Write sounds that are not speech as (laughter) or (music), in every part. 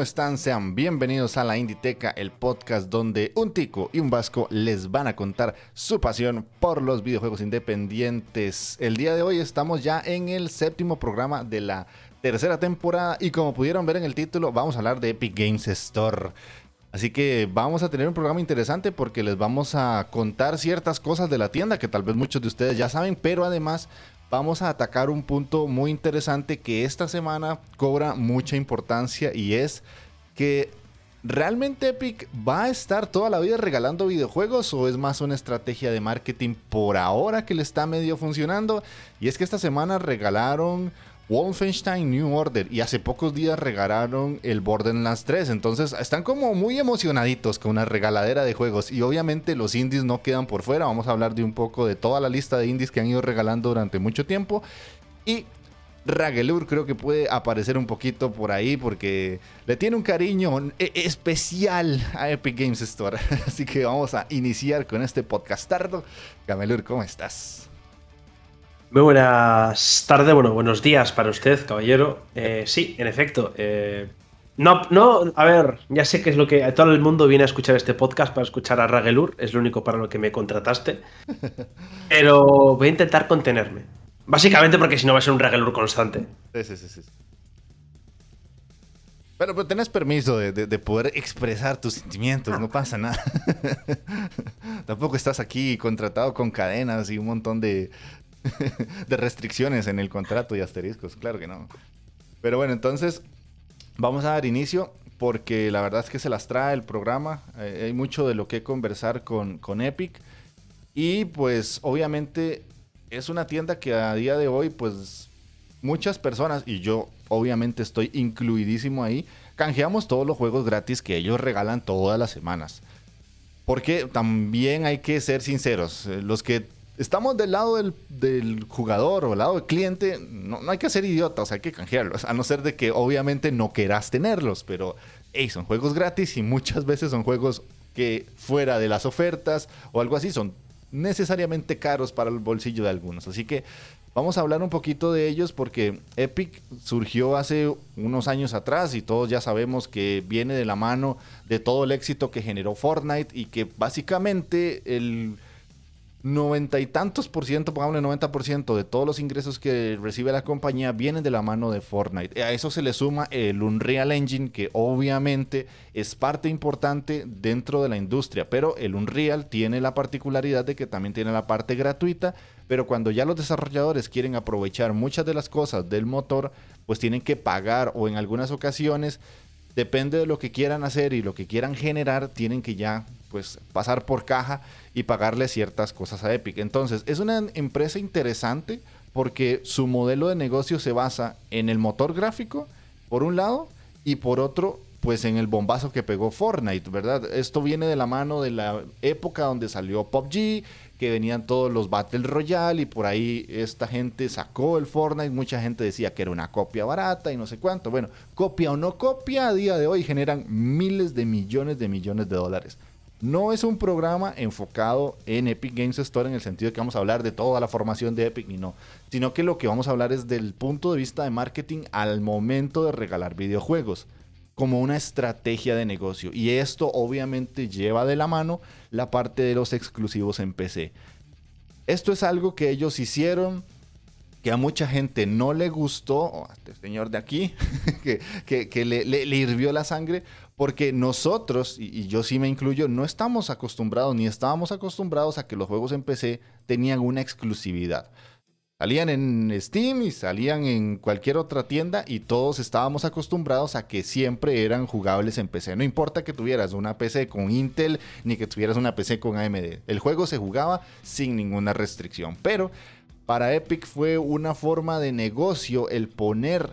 ¿Cómo están? Sean bienvenidos a la Inditeca, el podcast donde un tico y un vasco les van a contar su pasión por los videojuegos independientes. El día de hoy estamos ya en el séptimo programa de la tercera temporada y como pudieron ver en el título, vamos a hablar de Epic Games Store. Así que vamos a tener un programa interesante porque les vamos a contar ciertas cosas de la tienda que tal vez muchos de ustedes ya saben, pero además vamos a atacar un punto muy interesante que esta semana cobra mucha importancia y es que ¿realmente Epic va a estar toda la vida regalando videojuegos o es más una estrategia de marketing por ahora que le está medio funcionando? Y es que esta semana regalaron Wolfenstein New Order y hace pocos días regalaron el Borderlands 3. Entonces están como muy emocionaditos con una regaladera de juegos y obviamente los indies no quedan por fuera. Vamos a hablar de un poco de toda la lista de indies que han ido regalando durante mucho tiempo. Y Ragelur creo que puede aparecer un poquito por ahí porque le tiene un cariño e-, especial a Epic Games Store. (laughs) Así que vamos a iniciar con este podcastardo. Gamelur, ¿cómo estás? Muy buenas tardes, bueno, buenos días para usted, caballero. Eh, sí, en efecto. Eh, no, no, a ver, ya sé que es lo que todo el mundo viene a escuchar este podcast para escuchar a Ragelur, es lo único para lo que me contrataste. (laughs) Pero voy a intentar contenerme. Básicamente porque si no va a ser un Ragelur constante. Sí, sí, sí. sí. Pero, pero tenés permiso de, de, poder expresar tus sentimientos, no pasa nada. (laughs) Tampoco estás aquí contratado con cadenas y un montón de, (laughs) de restricciones en el contrato y asteriscos, claro que no. Pero bueno, entonces vamos a dar inicio porque la verdad es que se las trae el programa. Eh, hay mucho de lo que conversar con, con Epic. Y pues obviamente es una tienda que a día de hoy pues muchas personas, y yo obviamente estoy incluidísimo ahí, canjeamos todos los juegos gratis que ellos regalan todas las semanas. Porque también hay que ser sinceros, eh, los que estamos del lado del, jugador o del lado del cliente, no, hay que ser idiotas, hay que canjearlos, a no ser de que obviamente no quieras tenerlos, pero son juegos gratis y muchas veces son juegos que fuera de las ofertas o algo así son necesariamente caros para el bolsillo de algunos. Así que vamos a hablar un poquito de ellos porque Epic surgió hace unos años atrás y todos ya sabemos que viene de la mano de todo el éxito que generó Fortnite y que básicamente el noventa y tantos por ciento, pongámosle 90 por ciento de todos los ingresos que recibe la compañía vienen de la mano de Fortnite. A eso se le suma el Unreal Engine, que obviamente es parte importante dentro de la industria, pero el Unreal tiene la particularidad de que también tiene la parte gratuita, pero cuando ya los desarrolladores quieren aprovechar muchas de las cosas del motor, pues tienen que pagar o en algunas ocasiones depende de lo que quieran hacer y lo que quieran generar, tienen que ya pues pasar por caja y pagarle ciertas cosas a Epic. Entonces, es una empresa interesante porque su modelo de negocio se basa en el motor gráfico, por un lado, y por otro, pues en el bombazo que pegó Fortnite, ¿verdad? Esto viene de la mano de la época donde salió PUBG, que venían todos los Battle Royale y por ahí esta gente sacó el Fortnite, mucha gente decía que era una copia barata y no sé cuánto. Bueno, copia o no copia, a día de hoy generan miles de millones de millones de dólares. No es un programa enfocado en Epic Games Store en el sentido de que vamos a hablar de toda la formación de Epic y no, sino que lo que vamos a hablar es del punto de vista de marketing al momento de regalar videojuegos como una estrategia de negocio. Y esto obviamente lleva de la mano la parte de los exclusivos en PC. Esto es algo que ellos hicieron que a mucha gente no le gustó, a este señor de aquí, (laughs) que, le, hirvió la sangre, porque nosotros, y, yo sí me incluyo, no estamos acostumbrados, ni estábamos acostumbrados a que los juegos en PC tenían una exclusividad. Salían en Steam y salían en cualquier otra tienda y todos estábamos acostumbrados a que siempre eran jugables en PC. No importa que tuvieras una PC con Intel ni que tuvieras una PC con AMD. El juego se jugaba sin ninguna restricción. Pero para Epic fue una forma de negocio el poner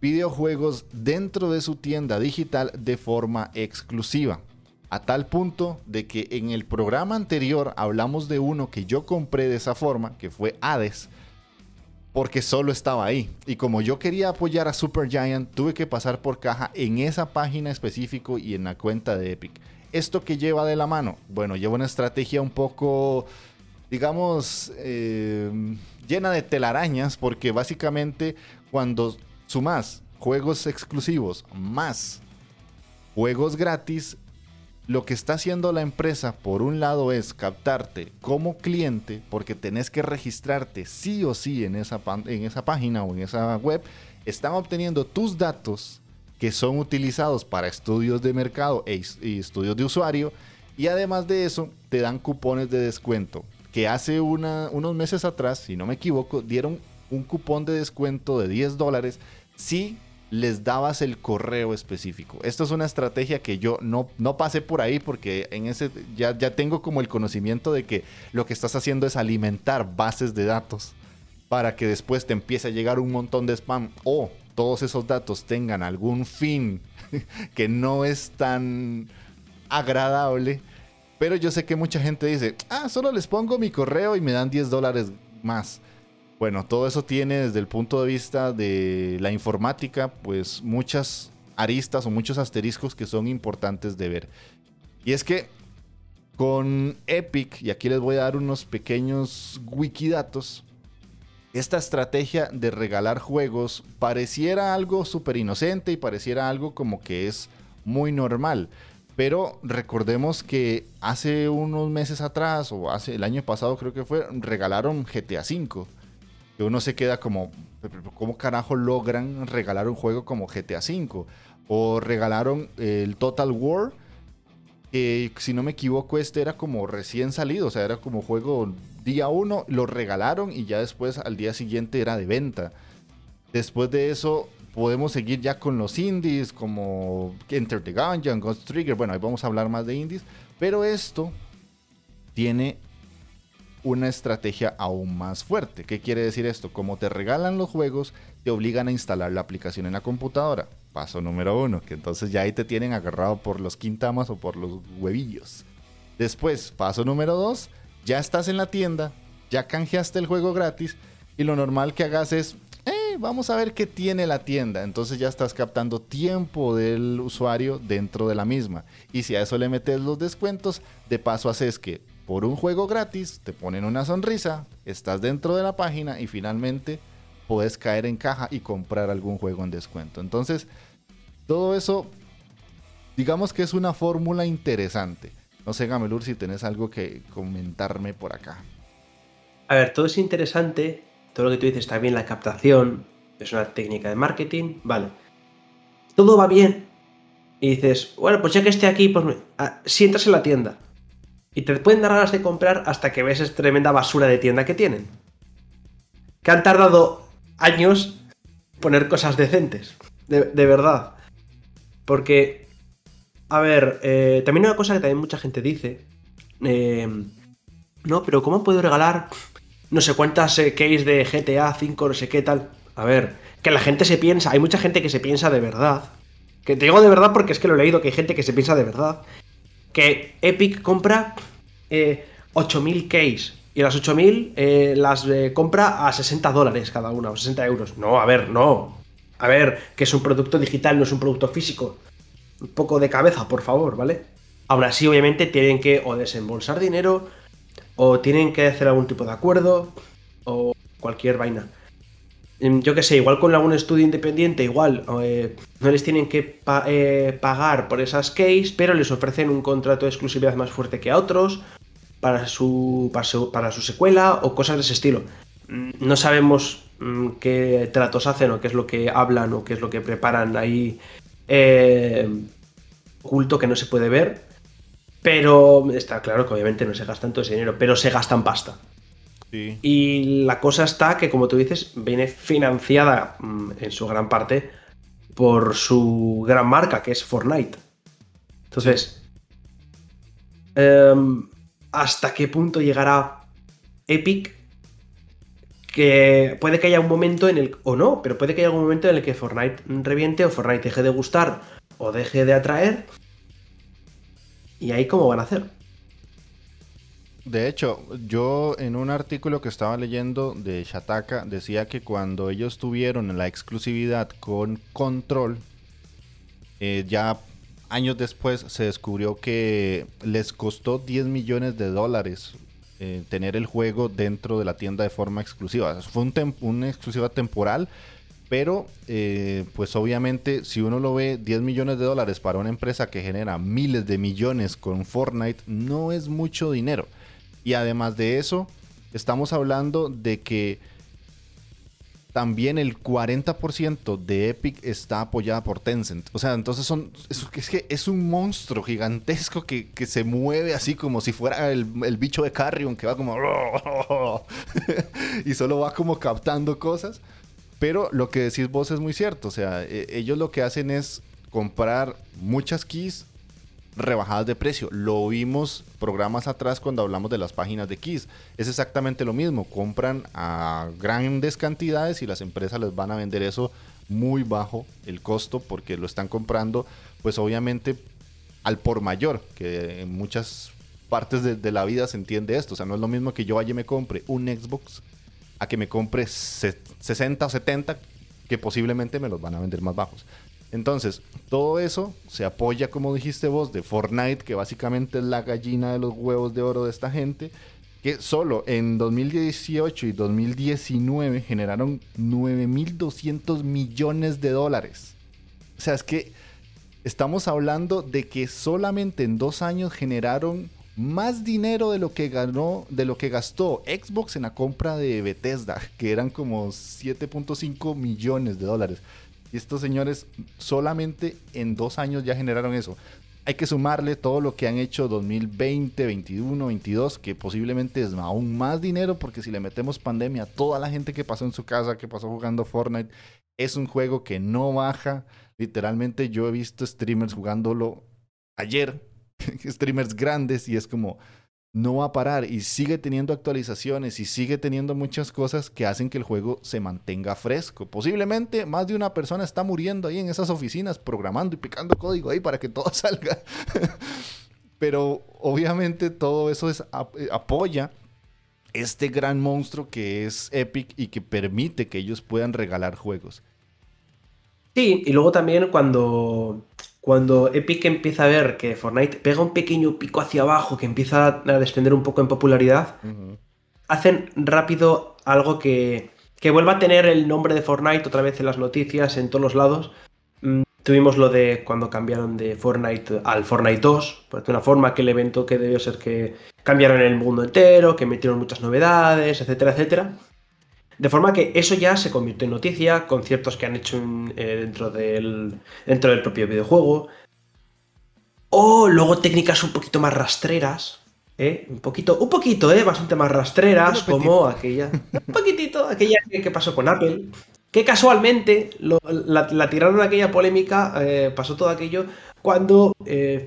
videojuegos dentro de su tienda digital de forma exclusiva. A tal punto de que en el programa anterior hablamos de uno que yo compré de esa forma, que fue Hades, porque solo estaba ahí. Y como yo quería apoyar a Supergiant, tuve que pasar por caja en esa página específico y en la cuenta de Epic. ¿Esto que lleva de la mano? Bueno, lleva una estrategia un poco digamos, eh, llena de telarañas, porque básicamente cuando sumas juegos exclusivos más juegos gratis, lo que está haciendo la empresa, por un lado, es captarte como cliente, porque tenés que registrarte sí o sí en esa, en esa página o en esa web. Están obteniendo tus datos que son utilizados para estudios de mercado e y estudios de usuario. Y además de eso, te dan cupones de descuento que hace unos meses atrás, si no me equivoco, dieron un cupón de descuento de 10 dólares si les dabas el correo específico. Esto es una estrategia que yo no, no pasé por ahí porque en ese ya, ya tengo como el conocimiento de que lo que estás haciendo es alimentar bases de datos para que después te empiece a llegar un montón de spam o todos esos datos tengan algún fin (laughs) que no es tan agradable pero yo sé que mucha gente dice, ah, solo les pongo mi correo y me dan 10 dólares más. Bueno, todo eso tiene desde el punto de vista de la informática, pues muchas aristas o muchos asteriscos que son importantes de ver. Y es que con Epic, y aquí les voy a dar unos pequeños wikidatos, esta estrategia de regalar juegos pareciera algo súper inocente y pareciera algo como que es muy normal. Pero recordemos que hace unos meses atrás, o hace el año pasado creo que fue, regalaron GTA V. Que uno se queda como, ¿cómo carajo logran regalar un juego como GTA V? O regalaron el Total War, que si no me equivoco este era como recién salido, o sea, era como juego día uno, lo regalaron y ya después al día siguiente era de venta. Después de eso podemos seguir ya con los indies como Enter the Gungeon, Ghost Trigger. Bueno, ahí vamos a hablar más de indies. Pero esto tiene una estrategia aún más fuerte. ¿Qué quiere decir esto? Como te regalan los juegos, te obligan a instalar la aplicación en la computadora. Paso número uno, que entonces ya ahí te tienen agarrado por los quintamas o por los huevillos. Después, paso número dos, ya estás en la tienda, ya canjeaste el juego gratis y lo normal que hagas es vamos a ver qué tiene la tienda. Entonces ya estás captando tiempo del usuario dentro de la misma. Y si a eso le metes los descuentos, de paso haces que por un juego gratis te ponen una sonrisa, estás dentro de la página y finalmente puedes caer en caja y comprar algún juego en descuento. Entonces, todo eso, digamos que es una fórmula interesante. No sé, Gamelur, si tenés algo que comentarme por acá. A ver, todo es interesante todo lo que tú dices está bien, la captación, es una técnica de marketing, vale. Todo va bien. Y dices, bueno, pues ya que esté aquí, pues ah, si entras en la tienda. Y te pueden dar ganas de comprar hasta que ves esa tremenda basura de tienda que tienen. Que han tardado años poner cosas decentes. De, verdad. Porque, a ver, eh, también una cosa que también mucha gente dice. Eh, no, pero ¿cómo puedo regalar no sé cuántas eh, de GTA 5, no sé qué tal. A ver, que la gente se piensa, hay mucha gente que se piensa de verdad. Que te digo de verdad porque es que lo he leído, que hay gente que se piensa de verdad. Que Epic compra eh, 8.000 keys. Y las 8.000 eh, las eh, compra a 60 dólares cada una, o 60 euros. No, a ver, no. A ver, que es un producto digital, no es un producto físico. Un poco de cabeza, por favor, ¿vale? Aún así, obviamente, tienen que o desembolsar dinero o tienen que hacer algún tipo de acuerdo o cualquier vaina. Yo que sé, igual con algún estudio independiente, igual eh, no les tienen que eh, pagar por esas keys, pero les ofrecen un contrato de exclusividad más fuerte que a otros para su, para su, secuela o cosas de ese estilo. No sabemos mm, qué tratos hacen o qué es lo que hablan o qué es lo que preparan ahí eh, oculto que no se puede ver. Pero está claro que obviamente no se gastan todo ese dinero, pero se gastan pasta. Y la cosa está que, como tú dices, viene financiada mm, en su gran parte por su gran marca, que es Fortnite. Entonces, em, ¿hasta qué punto llegará Epic? Que puede que haya un momento en el. o no, pero puede que haya un momento en el que Fortnite reviente o Fortnite deje de gustar o deje de atraer. ¿Y ahí cómo van a hacer? De hecho, yo en un artículo que estaba leyendo de Shataka decía que cuando ellos tuvieron la exclusividad con Control, eh, ya años después se descubrió que les costó 10 millones de dólares eh, tener el juego dentro de la tienda de forma exclusiva. Fue un una exclusiva temporal, pero eh, pues obviamente si uno lo ve 10 millones de dólares para una empresa que genera miles de millones con Fortnite, no es mucho dinero. Y además de eso, estamos hablando de que también el 40% de Epic está apoyada por Tencent. O sea, entonces son. Es, que es un monstruo gigantesco que, se mueve así como si fuera el, bicho de Carrion que va como. (laughs) y solo va como captando cosas. Pero lo que decís vos es muy cierto. O sea, e, ellos lo que hacen es comprar muchas keys rebajadas de precio. Lo vimos programas atrás cuando hablamos de las páginas de Kiss. Es exactamente lo mismo. Compran a grandes cantidades y las empresas les van a vender eso muy bajo el costo porque lo están comprando pues obviamente al por mayor, que en muchas partes de, la vida se entiende esto. O sea, no es lo mismo que yo vaya y me compre un Xbox a que me compre 60 o 70 que posiblemente me los van a vender más bajos. Entonces, todo eso se apoya, como dijiste vos, de Fortnite, que básicamente es la gallina de los huevos de oro de esta gente, que solo en 2018 y 2019 generaron 9.200 millones de dólares. O sea, es que estamos hablando de que solamente en dos años generaron más dinero de lo que ganó, de lo que gastó Xbox en la compra de Bethesda, que eran como 7.5 millones de dólares. Y estos señores solamente en dos años ya generaron eso. Hay que sumarle todo lo que han hecho 2020, 21, 22, que posiblemente es aún más dinero porque si le metemos pandemia, toda la gente que pasó en su casa, que pasó jugando Fortnite, es un juego que no baja. Literalmente yo he visto streamers jugándolo ayer, (laughs) streamers grandes, y es como, no va a parar y sigue teniendo actualizaciones y sigue teniendo muchas cosas que hacen que el juego se mantenga fresco. Posiblemente más de una persona está muriendo ahí en esas oficinas programando y picando código ahí para que todo (laughs) salga. Pero obviamente todo eso es, eh, apoya este gran monstruo que es Epic y que permite que ellos puedan regalar juegos. Sí, y luego también cuando cuando Epic empieza a ver que Fortnite pega un pequeño pico hacia abajo, que empieza a descender un poco en popularidad, hacen rápido algo que, que vuelva a tener el nombre de Fortnite otra vez en las noticias, en todos los lados. Mm, tuvimos lo de cuando cambiaron de Fortnite al Fortnite 2, pues de una forma que el evento que debió ser que cambiaron el mundo entero, que metieron muchas novedades, etcétera, etcétera. De forma que eso ya se convirtió en noticia, conciertos que han hecho eh, dentro, del, dentro del propio videojuego. O luego técnicas un poquito más rastreras. ¿eh? Un poquito, un poquito, ¿eh? Bastante más rastreras, como aquella. Un poquitito, aquella que pasó con Apple. Que casualmente la, tiraron aquella polémica, eh, pasó todo aquello cuando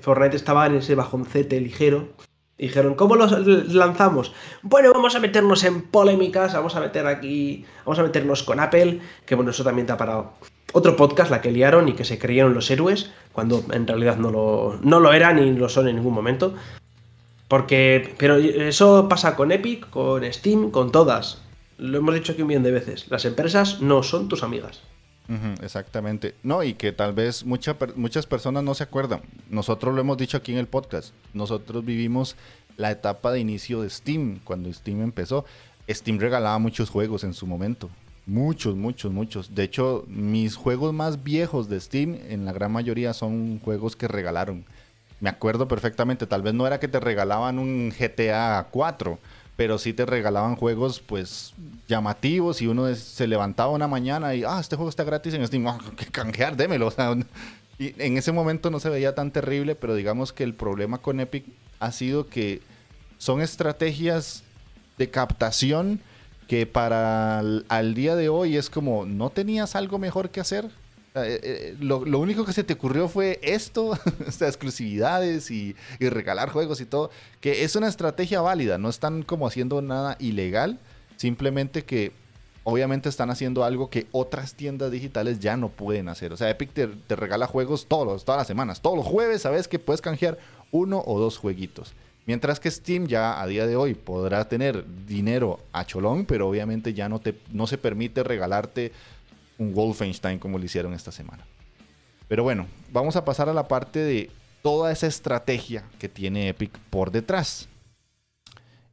Fortnite estaba en ese bajoncete ligero dijeron, ¿cómo los lanzamos? Bueno, vamos a meternos en polémicas, vamos a meter aquí, vamos a meternos con Apple, que bueno, eso también te ha parado. Otro podcast, la que liaron y que se creyeron los héroes, cuando en realidad no lo, no lo eran ni lo son en ningún momento. Porque, pero eso pasa con Epic, con Steam, con todas. Lo hemos dicho aquí un millón de veces. Las empresas no son tus amigas. Exactamente. No, y que tal vez muchas personas no se acuerdan. Nosotros lo hemos dicho aquí en el podcast. Nosotros vivimos la etapa de inicio de Steam, cuando Steam empezó. Steam regalaba muchos juegos en su momento. Muchos, muchos, muchos. De hecho, mis juegos más viejos de Steam, en la gran mayoría, son juegos que regalaron. Me acuerdo perfectamente. Tal vez no era que te regalaban un GTA 4 pero sí te regalaban juegos pues llamativos y uno se levantaba una mañana y, ah, este juego está gratis en Steam, (laughs) que canjear, démelo. Y en ese momento no se veía tan terrible, pero digamos que el problema con Epic ha sido que son estrategias de captación que para al día de hoy es como, ¿no tenías algo mejor que hacer? Eh, eh, lo, único que se te ocurrió fue esto, (laughs) exclusividades y, regalar juegos y todo, que es una estrategia válida, no están como haciendo nada ilegal, simplemente que obviamente están haciendo algo que otras tiendas digitales ya no pueden hacer. O sea, Epic te, regala juegos todos, todas las semanas, todos los jueves, sabes que puedes canjear uno o dos jueguitos. Mientras que Steam ya a día de hoy podrá tener dinero a cholón, pero obviamente ya no, te, no se permite regalarte un Wolfenstein como lo hicieron esta semana. Pero bueno, vamos a pasar a la parte de toda esa estrategia que tiene Epic por detrás.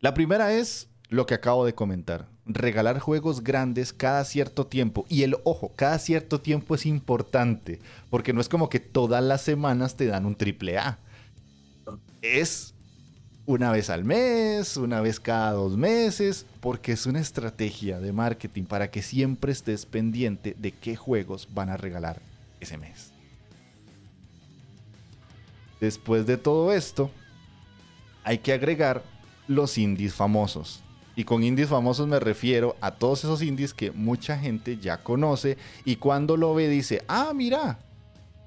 La primera es lo que acabo de comentar. Regalar juegos grandes cada cierto tiempo. Y el ojo, cada cierto tiempo es importante. Porque no es como que todas las semanas te dan un triple A. Es una vez al mes, una vez cada dos meses, porque es una estrategia de marketing para que siempre estés pendiente de qué juegos van a regalar ese mes. Después de todo esto, hay que agregar los indies famosos. Y con indies famosos me refiero a todos esos indies que mucha gente ya conoce y cuando lo ve dice, ah, mira,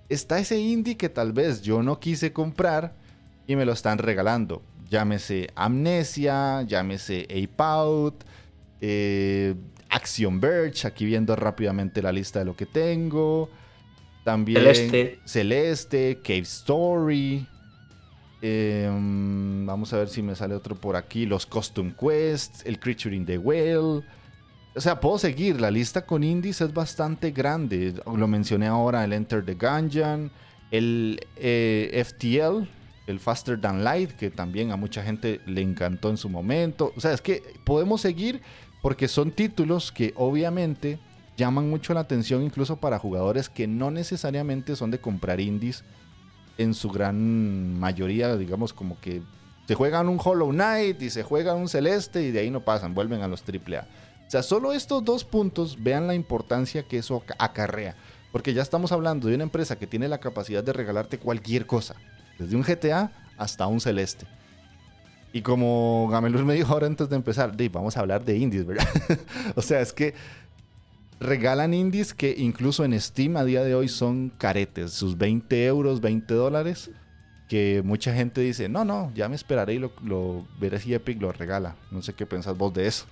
está ese indie que tal vez yo no quise comprar y me lo están regalando llámese Amnesia, llámese Ape Out, eh, Action Verge, aquí viendo rápidamente la lista de lo que tengo. También Celeste, Celeste Cave Story. Em, vamos a ver si me sale otro por aquí. Los Custom Quests, el Creature in the Well. O sea, puedo seguir. La lista con indies es bastante grande. Lo mencioné ahora, el Enter the Gungeon, el eh, FTL, el Faster Than Light, que también a mucha gente le encantó en su momento. O sea, es que podemos seguir porque son títulos que obviamente llaman mucho la atención incluso para jugadores que no necesariamente son de comprar indies en su gran mayoría, digamos como que se juegan un Hollow Knight y se juegan un Celeste y de ahí no pasan, vuelven a los AAA. O sea, solo estos dos puntos vean la importancia que eso acarrea. Porque ya estamos hablando de una empresa que tiene la capacidad de regalarte cualquier cosa. Desde un GTA hasta un Celeste. Y como Gameluz me dijo ahora antes de empezar, vamos a hablar de indies, ¿verdad? (laughs) o sea, es que regalan indies que incluso en Steam a día de hoy son caretes, sus 20 euros, 20 dólares, que mucha gente dice, no, no, ya me esperaré y lo, lo veré si Epic lo regala. No sé qué pensás vos de eso.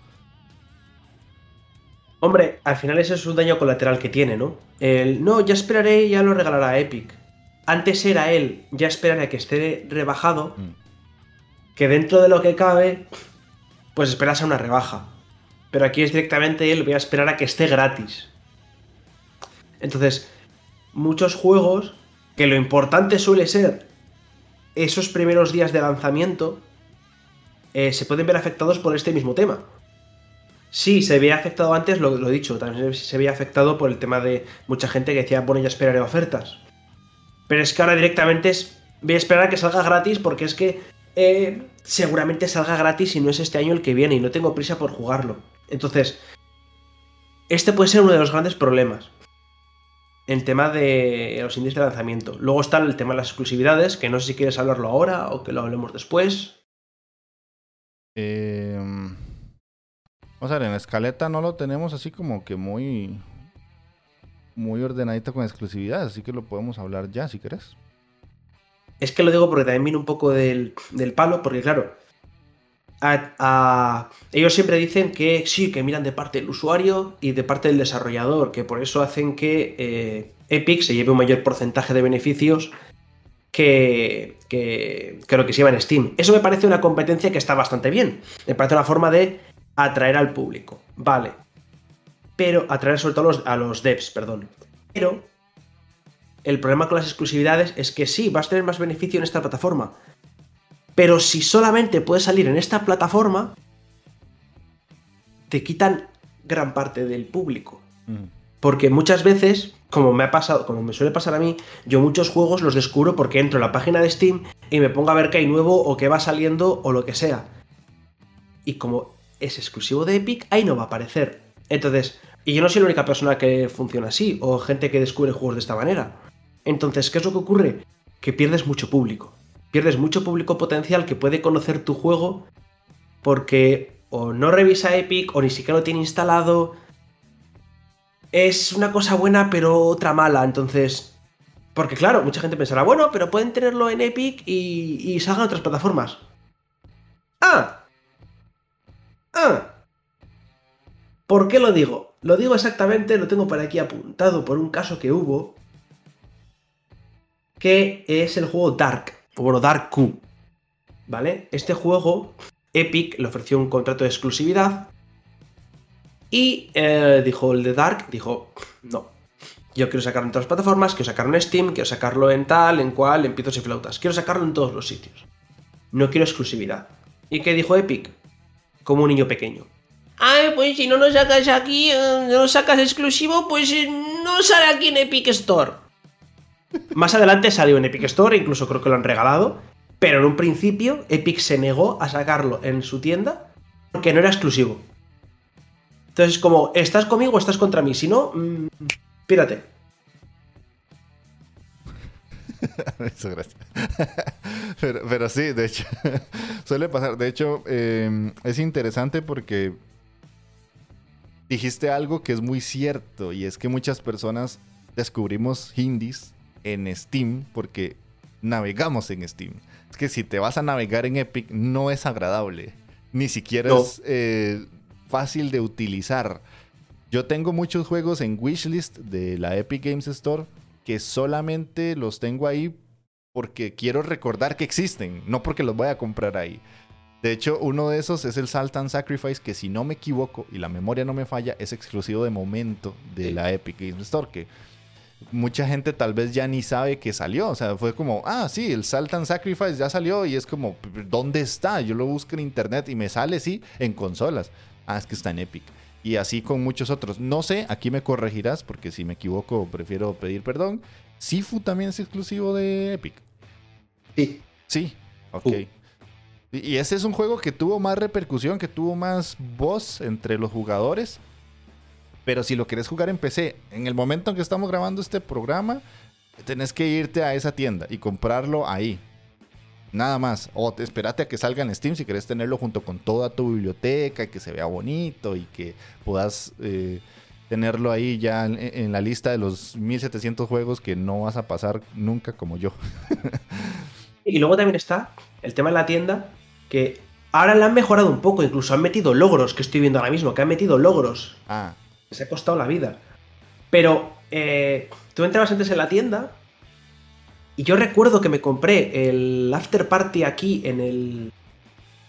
Hombre, al final ese es un daño colateral que tiene, ¿no? El, no, ya esperaré y ya lo regalará Epic antes era él, ya esperar a que esté rebajado, mm. que dentro de lo que cabe, pues esperas a una rebaja. Pero aquí es directamente él, voy a esperar a que esté gratis. Entonces, muchos juegos, que lo importante suele ser esos primeros días de lanzamiento, eh, se pueden ver afectados por este mismo tema. Sí, se veía afectado antes, lo, lo he dicho, también se veía afectado por el tema de mucha gente que decía, bueno, ya esperaré ofertas. Pero es que ahora directamente es, voy a esperar a que salga gratis porque es que eh, seguramente salga gratis y no es este año el que viene y no tengo prisa por jugarlo. Entonces, este puede ser uno de los grandes problemas en tema de los índices de lanzamiento. Luego está el tema de las exclusividades, que no sé si quieres hablarlo ahora o que lo hablemos después. Em, vamos a ver, en la escaleta no lo tenemos así como que muy, muy ordenadita con exclusividad, así que lo podemos hablar ya si querés. Es que lo digo porque también viene un poco del, palo, porque claro, ellos siempre dicen que sí, que miran de parte del usuario y de parte del desarrollador, que por eso hacen que eh, Epic se lleve un mayor porcentaje de beneficios que, que, que, lo que se lleva en Steam. Eso me parece una competencia que está bastante bien. Me parece una forma de atraer al público. Vale, pero atraer sobre todo a los, devs, perdón. Pero el problema con las exclusividades es que sí, vas a tener más beneficio en esta plataforma. Pero si solamente puedes salir en esta plataforma, te quitan gran parte del público. Mm. Porque muchas veces, como me ha pasado, como me suele pasar a mí, yo muchos juegos los descubro porque entro en la página de Steam y me pongo a ver qué hay nuevo o qué va saliendo o lo que sea. y como es exclusivo de Epic, ahí no va a aparecer. Entonces, y yo no soy la única persona que funciona así, o gente que descubre juegos de esta manera. Entonces, ¿qué es lo que ocurre? Que pierdes mucho público. Pierdes mucho público potencial que puede conocer tu juego porque o no revisa Epic o ni siquiera lo tiene instalado. Es una cosa buena pero otra mala, entonces... Porque claro, mucha gente pensará, bueno, pero pueden tenerlo en Epic y, y salgan otras plataformas. ¡Ah! ¡Ah! ¿Por qué lo digo? Lo digo exactamente, lo tengo por aquí apuntado por un caso que hubo, que es el juego Dark, o bueno, Dark Q. ¿Vale? Este juego, Epic le ofreció un contrato de exclusividad y eh, dijo el de Dark, dijo, no, yo quiero sacarlo en todas las plataformas, quiero sacarlo en Steam, quiero sacarlo en tal, en cual, en pitos y flautas, quiero sacarlo en todos los sitios. No quiero exclusividad. ¿Y qué dijo Epic? Como un niño pequeño. Ay, pues si no lo sacas aquí, eh, no lo sacas exclusivo, pues eh, no sale aquí en Epic Store. (laughs) Más adelante salió en Epic Store, incluso creo que lo han regalado. Pero en un principio, Epic se negó a sacarlo en su tienda porque no era exclusivo. Entonces, como, ¿estás conmigo o estás contra mí? Si no, mmm, pírate. (laughs) Eso, gracias. pero, pero, sí, de hecho, (laughs) suele pasar. De hecho, eh, es interesante porque dijiste algo que es muy cierto y es que muchas personas descubrimos indies en Steam porque navegamos en Steam. Es que si te vas a navegar en Epic no es agradable, ni siquiera no. es eh, fácil de utilizar. Yo tengo muchos juegos en wishlist de la Epic Games Store que solamente los tengo ahí porque quiero recordar que existen, no porque los voy a comprar ahí. De hecho, uno de esos es el Salt and Sacrifice, que si no me equivoco y la memoria no me falla, es exclusivo de momento de la Epic Games Store, que mucha gente tal vez ya ni sabe que salió. O sea, fue como, ah, sí, el Salt and Sacrifice ya salió y es como, ¿dónde está? Yo lo busco en internet y me sale, sí, en consolas. Ah, es que está en Epic. Y así con muchos otros. No sé, aquí me corregirás, porque si me equivoco prefiero pedir perdón. Sifu también es exclusivo de Epic. Sí. Sí, ok. Uh. Y ese es un juego que tuvo más repercusión, que tuvo más voz entre los jugadores. Pero si lo querés jugar en PC, en el momento en que estamos grabando este programa, tenés que irte a esa tienda y comprarlo ahí. Nada más. O te, espérate a que salga en Steam si querés tenerlo junto con toda tu biblioteca y que se vea bonito y que puedas eh, tenerlo ahí ya en, en, la lista de los 1700 juegos que no vas a pasar nunca como yo. (laughs) y luego también está el tema de la tienda que ahora la han mejorado un poco, incluso han metido logros que estoy viendo ahora mismo, que han metido logros. Ah. Se ha costado la vida. Pero eh, tú entrabas antes en la tienda y yo recuerdo que me compré el After Party aquí en el,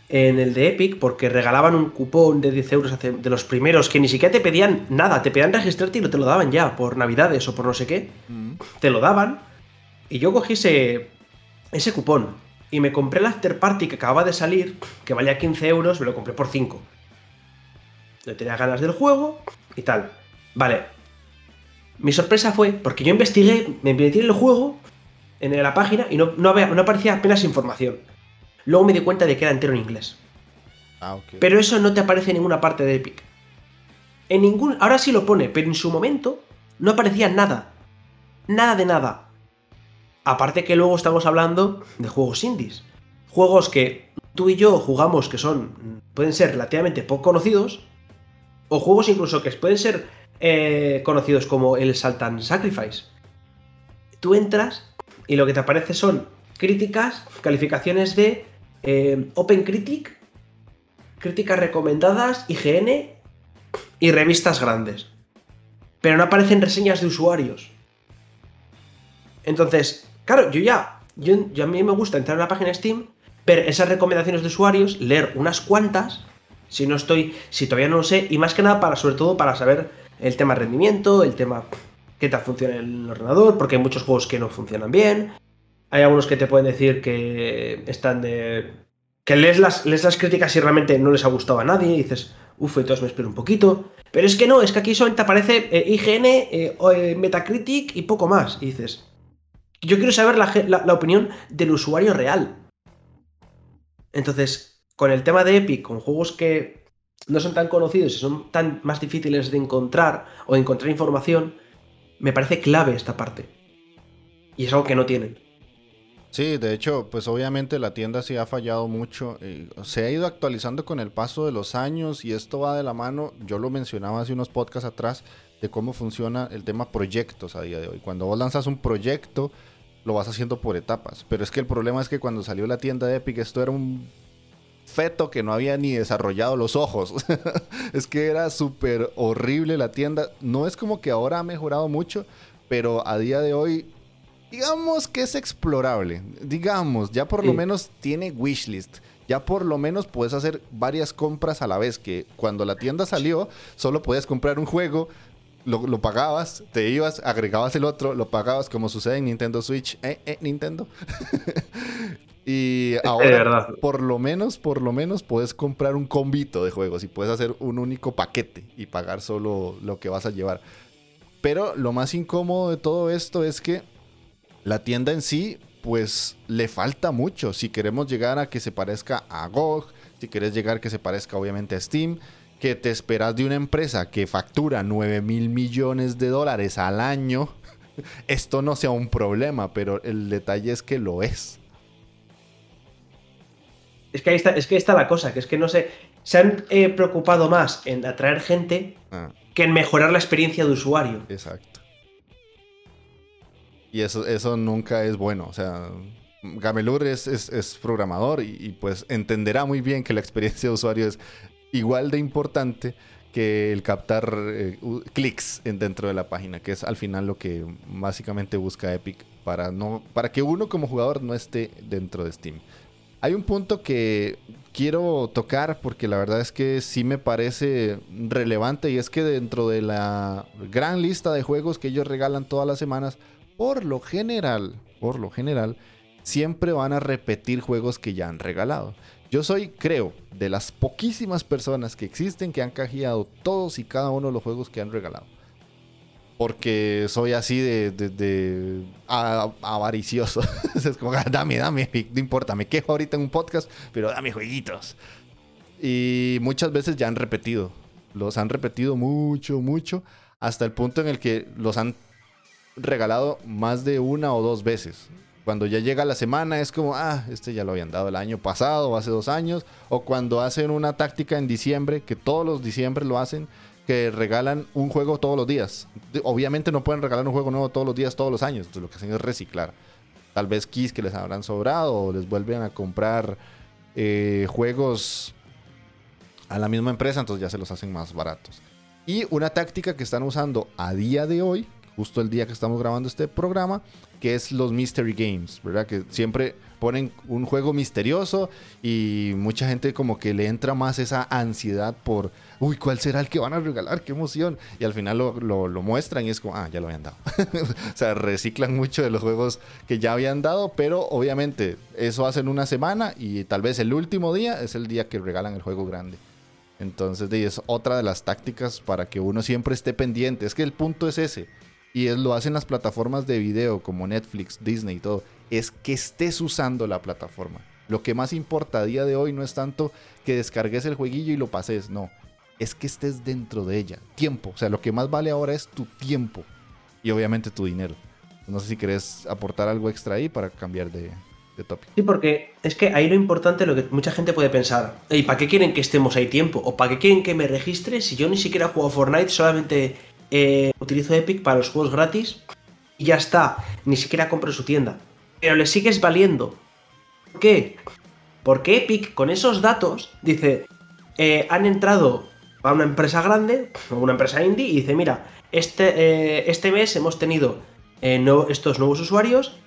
en el de Epic porque regalaban un cupón de 10 euros de los primeros que ni siquiera te pedían nada, te pedían registrarte y no te lo daban ya por navidades o por no sé qué. Mm. Te lo daban y yo cogí ese, ese cupón y me compré el After Party que acababa de salir, que valía 15 euros, me lo compré por 5. Le tenía ganas del juego y tal. Vale. Mi sorpresa fue, porque yo investigué, me metí en el juego, en la página, y no, no, había, no aparecía apenas información. Luego me di cuenta de que era entero en inglés. Ah, okay. Pero eso no te aparece en ninguna parte de Epic. En ningún. Ahora sí lo pone, pero en su momento no aparecía nada. Nada de nada. Aparte que luego estamos hablando de juegos indies. Juegos que tú y yo jugamos que son. pueden ser relativamente poco conocidos. O juegos incluso que pueden ser eh, conocidos como el Saltan Sacrifice. Tú entras y lo que te aparece son críticas, calificaciones de eh, OpenCritic, críticas recomendadas, IGN y revistas grandes. Pero no aparecen reseñas de usuarios. Entonces, Claro, yo ya, yo, yo, a mí me gusta entrar en la página Steam, ver esas recomendaciones de usuarios, leer unas cuantas, si no estoy, si todavía no lo sé, y más que nada para, sobre todo para saber el tema rendimiento, el tema qué tal funciona el ordenador, porque hay muchos juegos que no funcionan bien, hay algunos que te pueden decir que están de... que lees las, lees las críticas y realmente no les ha gustado a nadie, y dices, uff, entonces me espero un poquito. Pero es que no, es que aquí solamente aparece eh, IGN, eh, Metacritic y poco más. Y dices, yo quiero saber la, opinión del usuario real. Entonces, con el tema de Epic, con juegos que no son tan conocidos y son tan más difíciles de encontrar o de encontrar información, me parece clave esta parte. Y es algo que no tienen. Sí, de hecho, pues obviamente la tienda sí ha fallado mucho. se ha ido actualizando con el paso de los años y esto va de la mano. Yo lo mencionaba hace unos podcasts atrás de cómo funciona el tema proyectos a día de hoy. Cuando vos lanzas un proyecto, lo vas haciendo por etapas. Pero es que el problema es que cuando salió la tienda de Epic, esto era un feto que no había ni desarrollado los ojos. (laughs) es que era súper horrible la tienda. No es como que ahora ha mejorado mucho, pero a día de hoy, digamos que es explorable. Digamos, ya por lo menos tiene wishlist. Ya por lo menos puedes hacer varias compras a la vez, que cuando la tienda salió, solo podías comprar un juego, lo, lo, pagabas, te ibas, agregabas el otro, lo pagabas como sucede en Nintendo Switch. Eh, eh, Nintendo. (laughs) Y (laughs) ahora, por lo menos, por lo menos, puedes comprar un combito de juegos y puedes hacer un único paquete y pagar solo lo que vas a llevar. Pero lo más incómodo de todo esto es que la tienda en sí, pues le falta mucho. Si queremos llegar a que se parezca a GOG, si quieres llegar a que se parezca obviamente a Steam, que te esperas de una empresa que factura 9 mil millones de dólares al año, (laughs) esto no sea un problema, pero el detalle es que lo es. Es que ahí está, es que está la cosa, que es que no sé. Se han eh, preocupado más en atraer gente ah. que en mejorar la experiencia de usuario. Exacto. Y eso, eso nunca es bueno. O sea, Gamelur es, es, programador y, pues entenderá muy bien que la experiencia de usuario es igual de importante que el captar eh, clics dentro de la página, que es al final lo que básicamente busca Epic para, no, para que uno como jugador no esté dentro de Steam. Hay un punto que quiero tocar porque la verdad es que sí me parece relevante y es que dentro de la gran lista de juegos que ellos regalan todas las semanas, por lo general, por lo general, siempre van a repetir juegos que ya han regalado. Yo soy, creo, de las poquísimas personas que existen que han cajeado todos y cada uno de los juegos que han regalado porque soy así de, de, avaricioso. (laughs) es como, ah, dame, dame, no importa, me quejo ahorita en un podcast, pero dame jueguitos. Y muchas veces ya han repetido, los han repetido mucho, mucho, hasta el punto en el que los han regalado más de una o dos veces. Cuando ya llega la semana es como, ah, este ya lo habían dado el año pasado o hace dos años. O cuando hacen una táctica en diciembre, que todos los diciembre lo hacen, que regalan un juego todos los días. Obviamente no pueden regalar un juego nuevo todos los días, todos los años. Entonces lo que hacen es reciclar. Tal vez keys que les habrán sobrado o les vuelven a comprar eh, juegos a la misma empresa, entonces ya se los hacen más baratos. Y una táctica que están usando a día de hoy, justo el día que estamos grabando este programa, que es los Mystery Games, ¿verdad? Que siempre ponen un juego misterioso y mucha gente como que le entra más esa ansiedad por uy, ¿cuál será el que van a regalar? ¡Qué emoción! Y al final lo, muestran y es como, ah, ya lo habían dado. (laughs) o sea, reciclan mucho de los juegos que ya habían dado, pero obviamente eso hacen una semana y tal vez el último día es el día que regalan el juego grande. Entonces, es otra de las tácticas para que uno siempre esté pendiente. Es que el punto es ese. Y es, lo hacen las plataformas de video como Netflix, Disney y todo. Es que estés usando la plataforma. Lo que más importa a día de hoy no es tanto que descargues el jueguillo y lo pases, no es que estés dentro de ella. Tiempo. O sea, lo que más vale ahora es tu tiempo. Y obviamente tu dinero. No sé si querés aportar algo extra ahí para cambiar de, de tópico. Sí, porque es que ahí lo importante, lo que mucha gente puede pensar, ¿y para qué quieren que estemos ahí tiempo? ¿O para qué quieren que me registre si yo ni siquiera juego Fortnite, solamente eh, utilizo Epic para los juegos gratis y ya está, ni siquiera compro su tienda? Pero le sigues valiendo. ¿Por qué? Porque Epic con esos datos dice, eh, han entrado a una empresa grande, o (laughs) una empresa indie, y dice, mira, este, eh, este mes hemos tenido estos nuevos usuarios,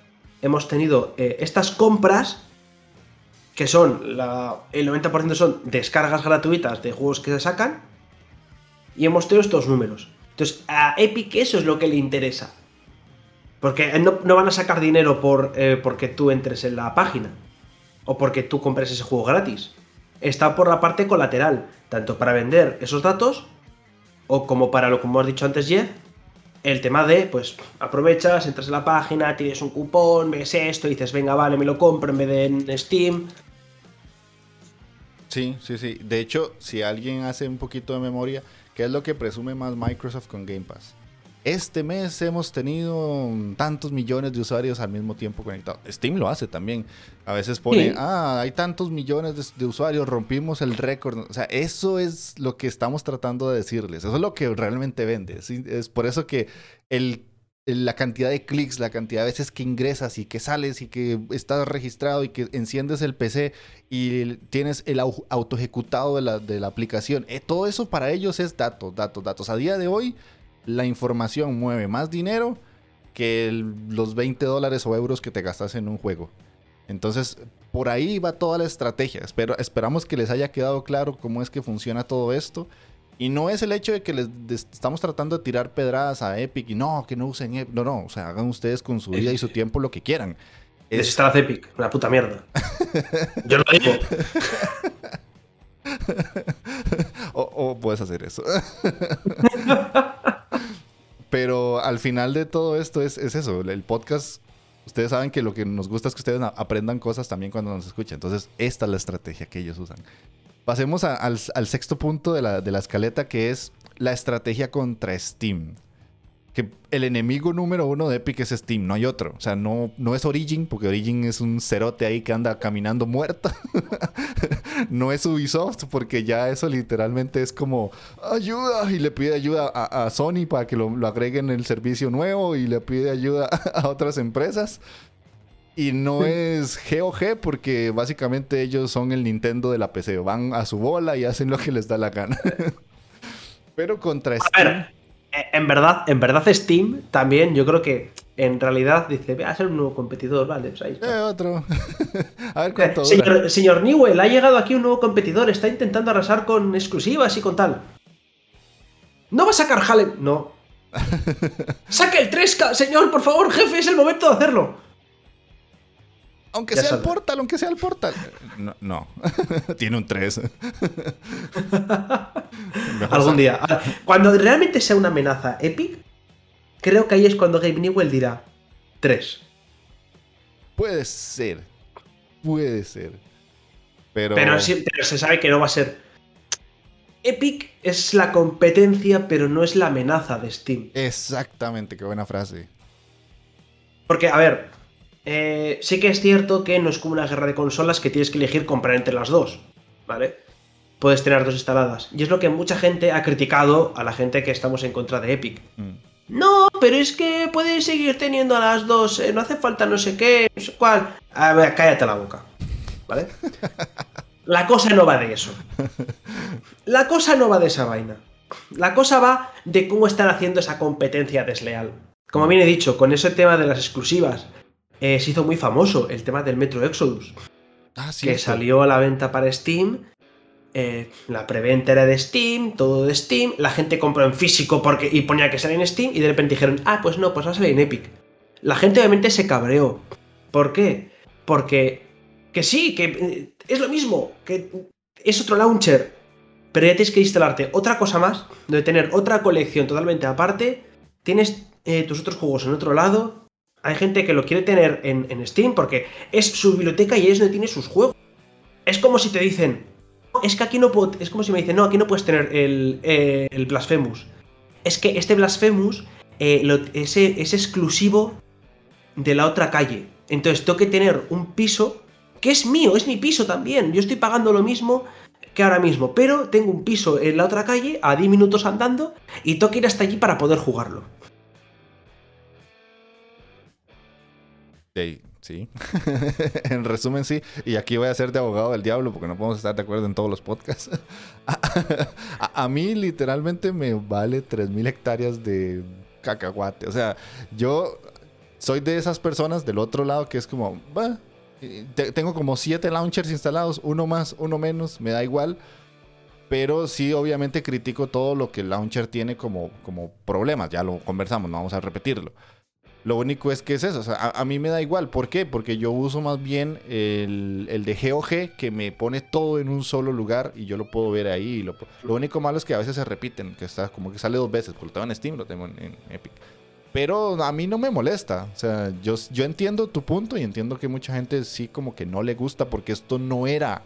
hemos tenido estas compras, que son, el 90% son descargas gratuitas de juegos que se sacan, y hemos tenido estos números. Entonces, a Epic eso es lo que le interesa. Porque no, van a sacar dinero por, porque tú entres en la página. O porque tú compres ese juego gratis está por la parte colateral, tanto para vender esos datos o como para lo que hemos dicho antes Jeff, el tema de, pues, aprovechas, entras en la página, tienes un cupón, ves esto y dices, venga, vale, me lo compro en vez de en Steam. Sí, sí, sí. De hecho, si alguien hace un poquito de memoria, ¿qué es lo que presume más Microsoft con Game Pass? Este mes hemos tenido tantos millones de usuarios al mismo tiempo conectados. Steam lo hace también. A veces pone, ah, hay tantos millones de, usuarios, rompimos el récord. O sea, eso es lo que estamos tratando de decirles. Eso es lo que realmente vende. Es por eso que el la cantidad de clics, la cantidad de veces que ingresas y que sales y que estás registrado y que enciendes el PC y tienes el auto ejecutado de la, aplicación. Eh, todo eso para ellos es datos, datos, datos. A día de hoy, la información mueve más dinero que los 20 dólares o euros que te gastas en un juego. Entonces, por ahí va toda la estrategia. Espero, esperamos que les haya quedado claro cómo es que funciona todo esto. Y no es el hecho de que les estamos tratando de tirar pedradas a Epic y no, que no usen Epic. No, no, o sea, hagan ustedes con su vida y su tiempo lo que quieran. Es... Epic, una puta mierda. (laughs) Yo lo digo. (laughs) o, puedes hacer eso. (laughs) Pero al final de todo esto es, es, eso. El podcast, ustedes saben que lo que nos gusta es que ustedes aprendan cosas también cuando nos escuchen. Entonces, esta es la estrategia que ellos usan. Pasemos al, sexto punto de la, de la escaleta, que es la estrategia contra Steam. Que el enemigo número uno de Epic es Steam, no hay otro. O sea, no, no es Origin, porque Origin es un cerote ahí que anda caminando muerto. (laughs) no es Ubisoft, porque ya eso literalmente es como ayuda y le pide ayuda a, Sony para que lo, lo agreguen en el servicio nuevo y le pide ayuda (laughs) a otras empresas. Y no es GOG porque básicamente ellos son el Nintendo de la PC. Van a su bola y hacen lo que les da la gana. (laughs) Pero contra Steam... A ver, eh, en verdad, en verdad Steam también yo creo que en realidad dice, va a ser un nuevo competidor, vale, pues ahí Eh, otro. (laughs) a ver cuánto señor, señor, Newell, ha llegado aquí un nuevo competidor, está intentando arrasar con exclusivas y con tal. ¿No va a sacar Hallen? No. (laughs) ¡Saque el 3K! Señor, por favor, jefe, es el momento de hacerlo. Aunque sea el portal, aunque sea el portal. No, (laughs) tiene un 3. (laughs) Algún día. Cuando realmente sea una amenaza Epic, creo que ahí es cuando Gabe Newell dirá 3. Puede ser. Puede ser. Pero... Pero, pero se sabe que no va a ser. Epic es la competencia, pero no es la amenaza de Steam. Exactamente, qué buena frase. Porque, a ver, eh, sí que es cierto que no es como una guerra de consolas que tienes que elegir comprar entre las dos, ¿vale? Puedes tener dos instaladas. Y es lo que mucha gente ha criticado a la gente que estamos en contra de Epic. Mm. No, pero es que puedes seguir teniendo a las dos, eh, no hace falta no sé qué, no sé cuál. A ver, cállate la boca, ¿vale? (laughs) La cosa no va de eso. La cosa no va de esa vaina. La cosa va de cómo están haciendo esa competencia desleal. Como bien he dicho, con ese tema de las exclusivas, eh, se hizo muy famoso el tema del Metro Exodus. Ah, que salió a la venta para Steam. Eh, la preventa era de Steam, todo de Steam. La gente compró en físico porque, y ponía que salía en Steam. Y de repente dijeron, ah, pues no, pues va a salir en Epic. La gente obviamente se cabreó. ¿Por qué? Porque. Que sí, que eh, es lo mismo. Que es otro launcher. Pero ya tienes que instalarte otra cosa más. De tener otra colección totalmente aparte. Tienes tus otros juegos en otro lado hay gente que lo quiere tener en, Steam porque es su biblioteca y es donde tiene sus juegos. Es como si te dicen, es que aquí no puedo, es como si me dicen, no, aquí no puedes tener el, eh, Blasphemous. Es que este Blasphemous eh, es exclusivo de la otra calle. Entonces tengo que tener un piso que es mío, es mi piso también. Yo estoy pagando lo mismo que ahora mismo, pero tengo un piso en la otra calle a 10 minutos andando y tengo que ir hasta allí para poder jugarlo. Sí, (laughs) en resumen, sí. Y aquí voy a ser de abogado del diablo porque no podemos estar de acuerdo en todos los podcasts. (laughs) a, mí literalmente me vale 3.000 hectáreas de cacahuate. O sea, yo soy de esas personas del otro lado que es como, tengo como 7 launchers instalados, uno más, uno menos, me da igual. Pero sí, obviamente critico todo lo que el launcher tiene como, como problemas. Ya lo conversamos, no vamos a repetirlo. Lo único es que es eso, a, mí me da igual. ¿Por qué? Porque yo uso más bien el, de GOG que me pone todo en un solo lugar y yo lo puedo ver ahí. Lo, único malo es que a veces se repiten, que está como que sale dos veces, porque lo tengo en Steam, lo tengo en, Epic. Pero a mí no me molesta. O sea, yo, yo entiendo tu punto y entiendo que mucha gente sí como que no le gusta porque esto no era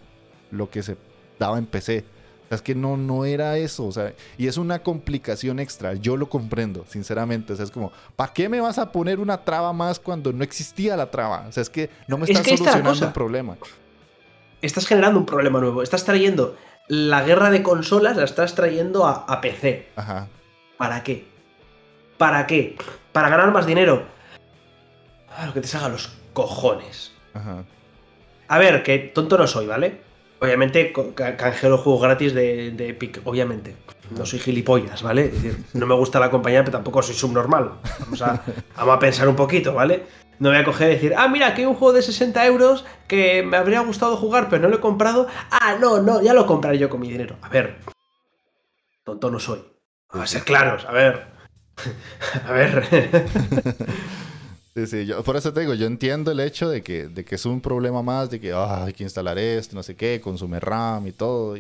lo que se daba en PC. Es que no, no era eso, o sea, y es una complicación extra, yo lo comprendo, sinceramente, o sea, es como, ¿para qué me vas a poner una traba más cuando no existía la traba? O sea, es que no me estás solucionando el problema. Estás generando un problema nuevo, estás trayendo la guerra de consolas, la estás trayendo a, a PC. Ajá. ¿Para qué? ¿Para qué? Para ganar más dinero. A lo que te salga los cojones. Ajá. A ver, que tonto no soy, ¿vale? Obviamente canjeo juegos gratis de, Epic, obviamente. No soy gilipollas, ¿vale? Es decir, no me gusta la compañía, pero tampoco soy subnormal. Vamos a, (laughs) vamos a pensar un poquito, ¿vale? No voy a coger y decir, ah, mira, que hay un juego de 60 euros que me habría gustado jugar, pero no lo he comprado. Ah, no, no, ya lo compraré yo con mi dinero. A ver, tonto no soy. Vamos a ser claros, a ver. (laughs) a ver. (laughs) Sí, sí, yo, por eso te digo, yo entiendo el hecho de que, de que es un problema más, de que hay que instalar esto, no sé qué, consume RAM y todo.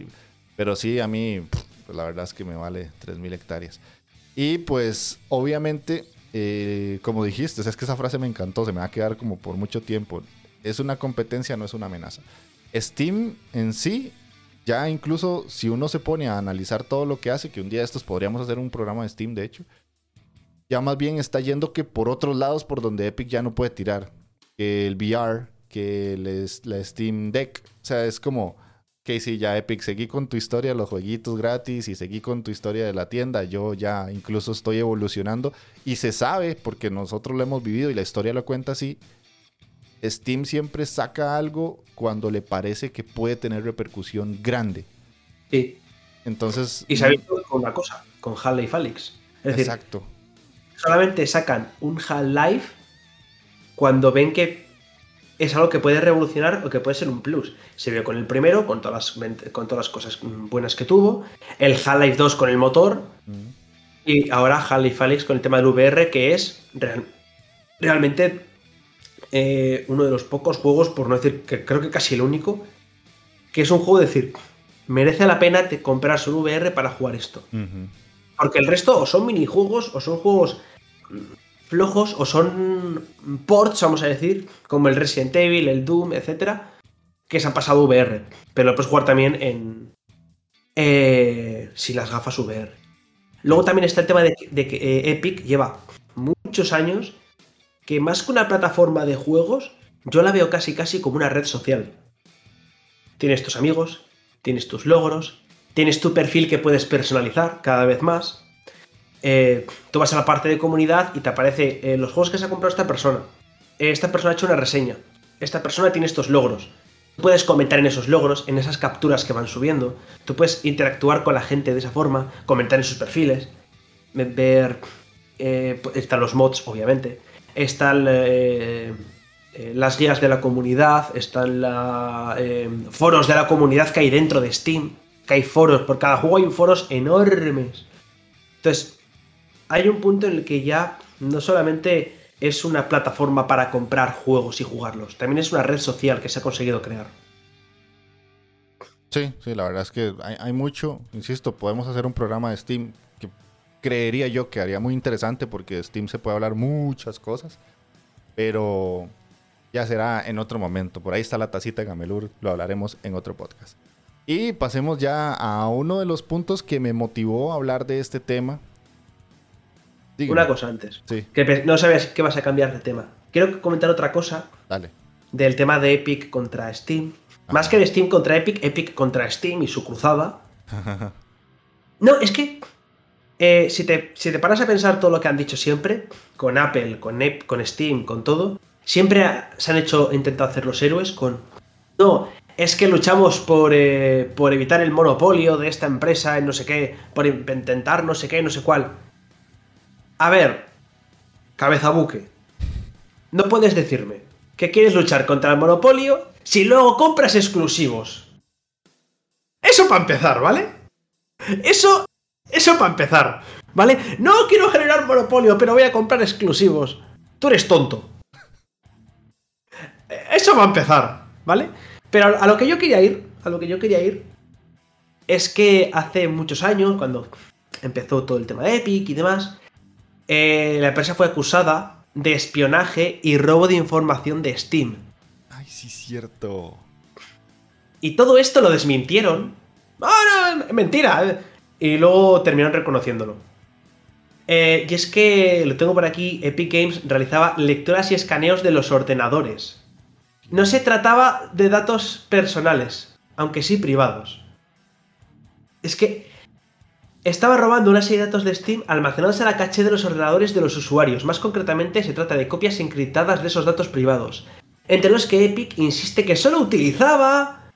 pero sí, a mí, pues la verdad es que me vale 3.000 hectáreas. Y pues, obviamente, eh, como dijiste, es que esa frase me encantó, se me va a quedar como por mucho tiempo. Es una competencia, no es una amenaza. Steam en sí, ya incluso si uno se pone a analizar todo lo que hace, que un día estos podríamos hacer un programa de Steam, de hecho ya más bien está yendo que por otros lados por donde Epic ya no puede tirar. Que el VR, que el, la Steam Deck. O sea, es como, que si ya Epic, seguí con tu historia los jueguitos gratis y seguí con tu historia de la tienda. Yo ya incluso estoy evolucionando y se sabe, porque nosotros lo hemos vivido y la historia lo cuenta así. Steam siempre saca algo cuando le parece que puede tener repercusión grande. Sí. Entonces. Y se ha visto con una cosa, con Half-Life Alyx. Exacto solamente sacan un Half-Life cuando ven que es algo que puede revolucionar o que puede ser un plus. Se vio con el primero, con todas las, con todas las cosas buenas que tuvo, el Half-Life 2 con el motor, mm. y ahora Half-Life Alyx con el tema del VR, que es realmente eh, uno de los pocos juegos, por no decir que creo que casi el único, que es un juego de decir, merece la pena te comprar un VR para jugar esto. Porque el resto o son minijuegos o son juegos flojos o son ports, vamos a decir, como el Resident Evil, el Doom, etcétera, que se han pasado VR. Pero lo puedes jugar también en. Eh, sin las gafas VR. Luego también está el tema de, que eh, Epic lleva muchos años que más que una plataforma de juegos, yo la veo casi casi como una red social. Tienes tus amigos, tienes tus logros, Tienes tu perfil que puedes personalizar cada vez más. Eh, tú vas a la parte de comunidad y te aparece eh, los juegos que se ha comprado esta persona. esta persona ha hecho una reseña. Esta persona tiene estos logros. Tú puedes comentar en esos logros, en esas capturas que van subiendo. Tú puedes interactuar con la gente de esa forma, comentar en sus perfiles, ver... Eh, están los mods, obviamente. Están las guías de la comunidad, están los foros de la comunidad que hay dentro de Steam que hay foros, por cada juego hay foros enormes. Entonces, hay un punto en el que ya no solamente es una plataforma para comprar juegos y jugarlos, también es una red social que se ha conseguido crear. Sí, sí, la verdad es que hay, mucho, insisto, podemos hacer un programa de Steam que creería yo que haría muy interesante porque de Steam se puede hablar muchas cosas, pero ya será en otro momento. Por ahí está la tacita de Gamelur, lo hablaremos en otro podcast. Y pasemos ya a uno de los puntos que me motivó a hablar de este tema. Una cosa antes. Sí. Que no sabes qué vas a cambiar de tema. Quiero comentar otra cosa. Dale. Del tema de Epic contra Steam. Más que de Steam contra Epic, Epic contra Steam y su cruzada. (laughs) no, es que eh, si, te, si, te, paras a pensar todo lo que han dicho siempre, con Apple, con, con Steam, con todo, siempre se han hecho, intentado hacer los héroes con. No, es que luchamos eh, por, evitar el monopolio de esta empresa en no sé qué, por intentar no sé qué, no sé cuál. A ver, cabeza buque, no puedes decirme que quieres luchar contra el monopolio si luego compras exclusivos. Eso para empezar, ¿vale? Eso, eso para empezar, ¿vale? No quiero generar monopolio, pero voy a comprar exclusivos. Tú eres tonto. Eso va a empezar, ¿vale? Pero a lo que yo quería ir, a lo que yo quería ir, es que hace muchos años, cuando empezó todo el tema de Epic y demás, eh, la empresa fue acusada de espionaje y robo de información de Steam. Ay, sí, cierto. Y todo esto lo desmintieron ¡Ah, no! Mentira. Y luego terminaron reconociéndolo. Eh, y es que, lo tengo por aquí, Epic Games realizaba lecturas y escaneos de los ordenadores. No se trataba de datos personales, aunque sí privados. Es que estaba robando una serie de datos de Steam almacenados en la caché de los ordenadores de los usuarios. Más concretamente, se trata de copias encriptadas de esos datos privados. Entre los que Epic insiste que solo utilizaba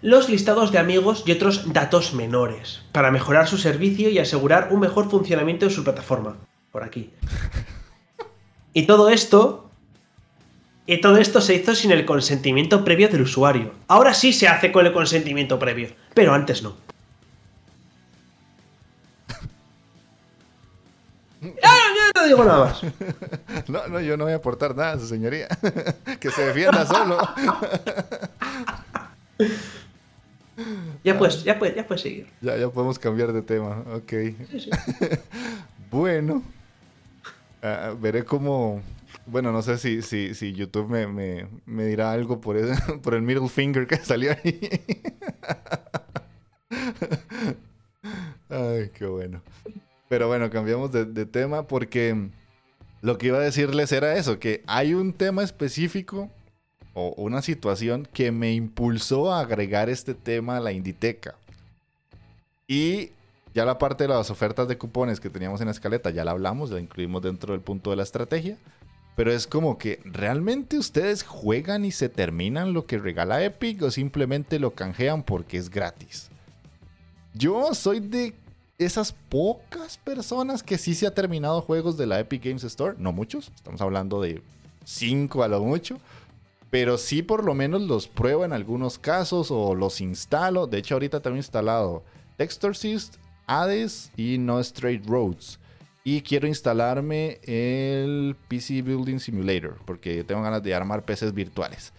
los listados de amigos y otros datos menores para mejorar su servicio y asegurar un mejor funcionamiento de su plataforma. Por aquí. (laughs) Y todo esto. Y todo esto se hizo sin el consentimiento previo del usuario. Ahora sí se hace con el consentimiento previo, pero antes no. Digo nada más. (laughs) No, no, yo no voy a aportar nada, su señoría. (laughs) que se defienda solo. (laughs) ya puedes, ya puedes, ya puedes seguir. Ya, ya podemos cambiar de tema. Ok. bueno. Ah, veré cómo. Bueno, no sé si, si, si YouTube me, me, me, dirá algo por, por el middle finger que salió ahí. Ay, qué bueno. Pero bueno, cambiamos de, tema porque lo que iba a decirles era eso, que hay un tema específico o una situación que me impulsó a agregar este tema a la Inditeca. Y ya la parte de las ofertas de cupones que teníamos en la escaleta, ya la hablamos, la incluimos dentro del punto de la estrategia. Pero es como que, ¿realmente ustedes juegan y se terminan lo que regala Epic o simplemente lo canjean porque es gratis? Yo soy de esas pocas personas que sí se ha terminado juegos de la Epic Games Store, no muchos, estamos hablando de 5 a lo mucho, pero sí por lo menos los pruebo en algunos casos o los instalo. De hecho, ahorita tengo instalado Textorcist, Hades y No Straight Roads. Y quiero instalarme el PC Building Simulator porque tengo ganas de armar PCs virtuales.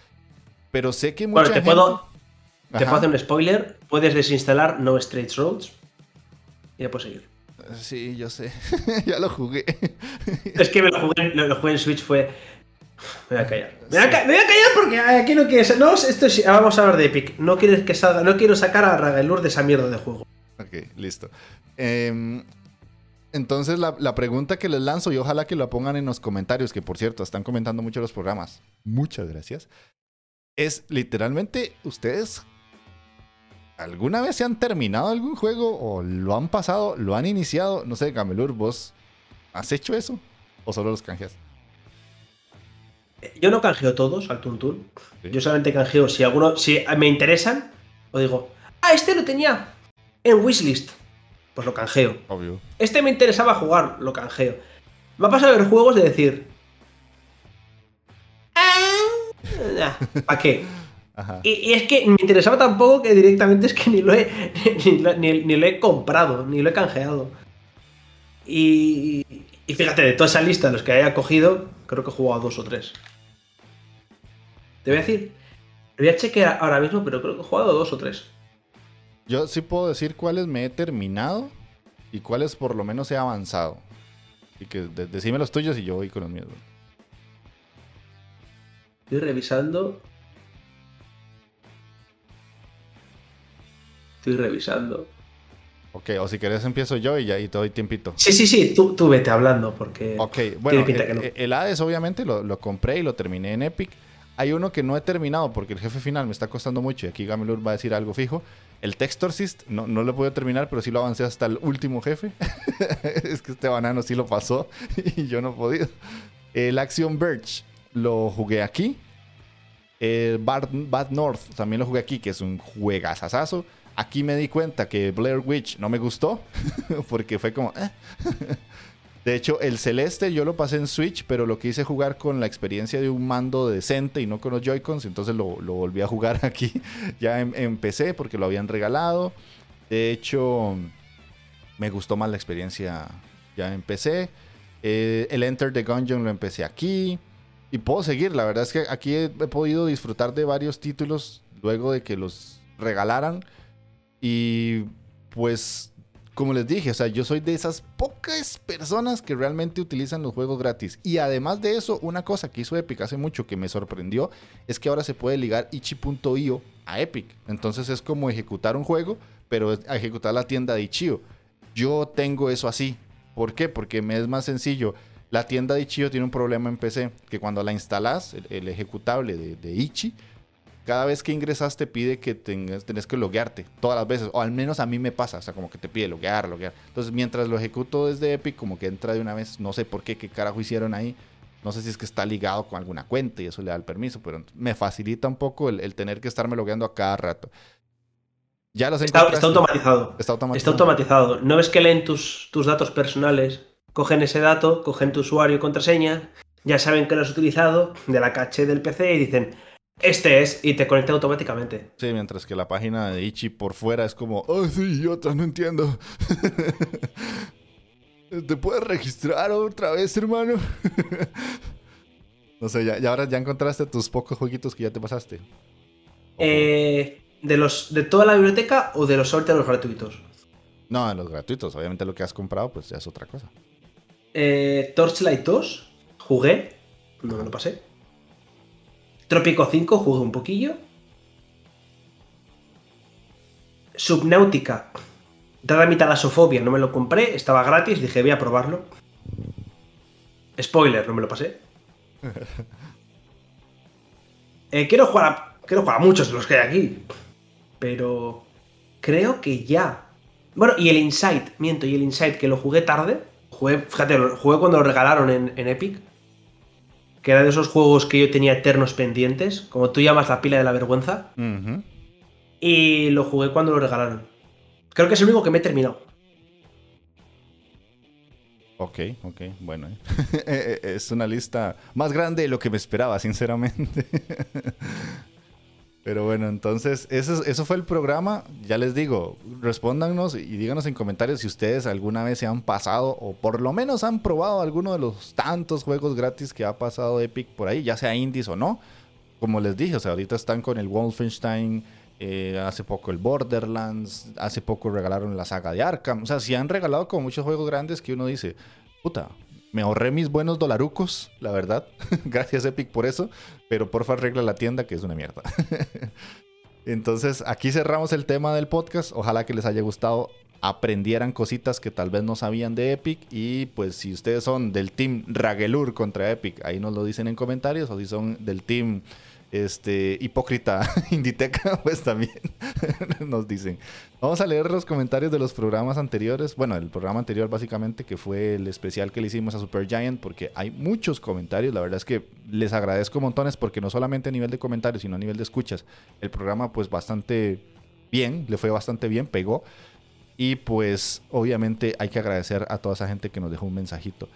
Pero sé que mucha bueno, te puedo, te puedo hacer un spoiler. Puedes desinstalar No Straight Roads ya puedo seguir. Sí, yo sé. (laughs) ya lo jugué. es que me lo jugué, en Switch, fue. Me voy a callar. Me voy a, callar porque aquí no quieres. No, esto vamos a hablar de Epic. No quieres que salga. No quiero sacar a Ragalur de esa mierda de juego. Ok, listo. Em, entonces, la, la, pregunta que les lanzo, y ojalá que lo pongan en los comentarios, que por cierto, están comentando mucho los programas. Muchas gracias. Es literalmente, ¿ustedes ¿Alguna vez se han terminado algún juego o lo han pasado, lo han iniciado? No sé, Gamelur, ¿vos has hecho eso? ¿O solo los canjeas? Yo no canjeo todos al Tuntun. Yo solamente canjeo si alguno, si me interesan, o digo, ah, este lo tenía en wishlist. Pues lo canjeo. Obvio. Este me interesaba jugar, lo canjeo. Me ha pasado a ver juegos de decir. Ah, ¿Para qué? (laughs) Y, es que me interesaba tampoco que directamente es que ni lo he, (laughs) ni, lo he comprado, ni lo he canjeado. Y, y, fíjate, de toda esa lista de los que haya cogido, creo que he jugado dos o tres. Te voy a decir, voy a chequear ahora mismo, pero creo que he jugado dos o tres. Yo sí puedo decir cuáles me he terminado y cuáles por lo menos he avanzado. Y que decime los tuyos y yo voy con los míos. Estoy revisando. Estoy revisando. Ok, o si querés empiezo yo y ya y te doy tiempito. Sí, sí, sí, tú, tú vete hablando porque... Ok, bueno, el, Hades obviamente lo, compré y lo terminé en Epic. Hay uno que no he terminado porque el jefe final me está costando mucho y aquí Gamelur va a decir algo fijo. El Textorcist no, no lo puedo terminar, pero sí lo avancé hasta el último jefe. (laughs) es que este banano sí lo pasó (laughs) y yo no he podido. El Action Birch lo jugué aquí. El Bad, Bad North también lo jugué aquí, que es un juegazazazo. Aquí me di cuenta que Blair Witch no me gustó, (laughs) porque fue como... Eh. (laughs) De hecho, el celeste yo lo pasé en Switch, pero lo quise jugar con la experiencia de un mando decente y no con los Joy-Cons, entonces lo, volví a jugar (laughs) aquí ya en, PC porque lo habían regalado. De hecho, me gustó más la experiencia ya en PC. Eh, el Enter the Gungeon lo empecé aquí. Y puedo seguir, la verdad es que aquí he podido disfrutar de varios títulos luego de que los regalaran. Y pues, como les dije, o sea, yo soy de esas pocas personas que realmente utilizan los juegos gratis. Y además de eso, una cosa que hizo Epic hace mucho que me sorprendió es que ahora se puede ligar Ichi.io a Epic. Entonces es como ejecutar un juego, pero ejecutar la tienda de Ichio. Yo tengo eso así. ¿Por qué? Porque me es más sencillo. La tienda de Ichio tiene un problema en PC, que cuando la instalas, el, ejecutable de, de, Ichi, cada vez que ingresas te pide que tengas, tenés que loguearte todas las veces, o al menos a mí me pasa, o sea, como que te pide loguear, loguear. Entonces, mientras lo ejecuto desde Epic, como que entra de una vez, no sé por qué, qué carajo hicieron ahí. No sé si es que está ligado con alguna cuenta y eso le da el permiso, pero me facilita un poco el, tener que estarme logueando a cada rato. Ya los está, está, automatizado. está, automatizado. Está automatizado. No ves que leen tus, tus datos personales cogen ese dato, cogen tu usuario y contraseña, ya saben que lo has utilizado de la caché del PC y dicen, este es, y te conecta automáticamente. Sí, mientras que la página de Ichi por fuera es como, oh, sí, idiota, no entiendo. (laughs) ¿Te puedes registrar otra vez, hermano? (laughs) no sé, ya, ahora ya encontraste tus pocos jueguitos que ya te pasaste. Eh, ¿de, los, ¿De toda la biblioteca o de los ahorita los gratuitos? No, de los gratuitos. Obviamente lo que has comprado, pues ya es otra cosa. Eh, Torchlight 2, jugué, no me lo pasé. Trópico 5, jugué un poquillo. Subnáutica, dada mi talasofobia, no me lo compré, estaba gratis, dije voy a probarlo. Spoiler, no me lo pasé. (laughs) Eh, quiero, jugar a, quiero jugar a muchos de los que hay aquí, pero creo que ya. Bueno, y el Insight, miento, y el Insight que lo jugué tarde, Jugué, fíjate, jugué cuando lo regalaron en, Epic. Que era de esos juegos que yo tenía eternos pendientes. Como tú llamas la pila de la vergüenza. Y lo jugué cuando lo regalaron. Creo que es el único que me he terminado. Ok, ok, bueno. ¿eh? (laughs) Eh, eh, es una lista más grande de lo que me esperaba, sinceramente. (laughs) Pero bueno, entonces eso, eso fue el programa. Ya les digo, respóndanos y díganos en comentarios si ustedes alguna vez se han pasado o por lo menos han probado alguno de los tantos juegos gratis que ha pasado Epic por ahí, ya sea indies o no. Como les dije, o sea, ahorita están con el Wolfenstein, eh, hace poco el Borderlands, hace poco regalaron la saga de Arkham. O sea, si han regalado como muchos juegos grandes que uno dice, puta, me ahorré mis buenos dolarucos, la verdad. (laughs) Gracias Epic por eso. Pero porfa arregla la tienda que es una mierda. (laughs) Entonces aquí cerramos el tema del podcast. Ojalá que les haya gustado. Aprendieran cositas que tal vez no sabían de Epic. Y pues si ustedes son del team Ragelur contra Epic, ahí nos lo dicen en comentarios. O si son del team este, hipócrita (laughs) Inditeca, (laughs) pues también (laughs) nos dicen. Vamos a leer los comentarios de los programas anteriores. Bueno, el programa anterior básicamente, que fue el especial que le hicimos a Super Giant, porque hay muchos comentarios. La verdad es que les agradezco montones porque no solamente a nivel de comentarios, sino a nivel de escuchas. El programa pues bastante bien, le fue bastante bien, pegó. Y pues obviamente hay que agradecer a toda esa gente que nos dejó un mensajito.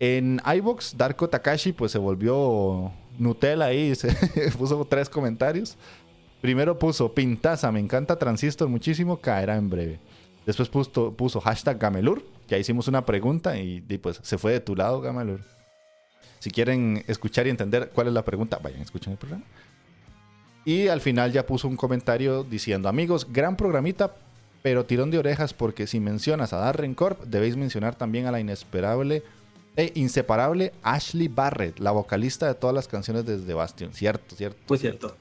En iBox, Darko Takashi pues se volvió Nutella ahí, (laughs) se puso tres comentarios. Primero puso Pintaza, me encanta Transistor muchísimo, caerá en breve. Después puso, puso hashtag Gamelur, ya hicimos una pregunta y, pues se fue de tu lado Gamelur. Si quieren escuchar y entender cuál es la pregunta, vayan, escuchen el programa. Y al final ya puso un comentario diciendo, amigos, gran programita, pero tirón de orejas porque si mencionas a Darren Corp, debéis mencionar también a la inesperable e inseparable Ashley Barrett, la vocalista de todas las canciones desde Bastion. Cierto, cierto. Muy cierto.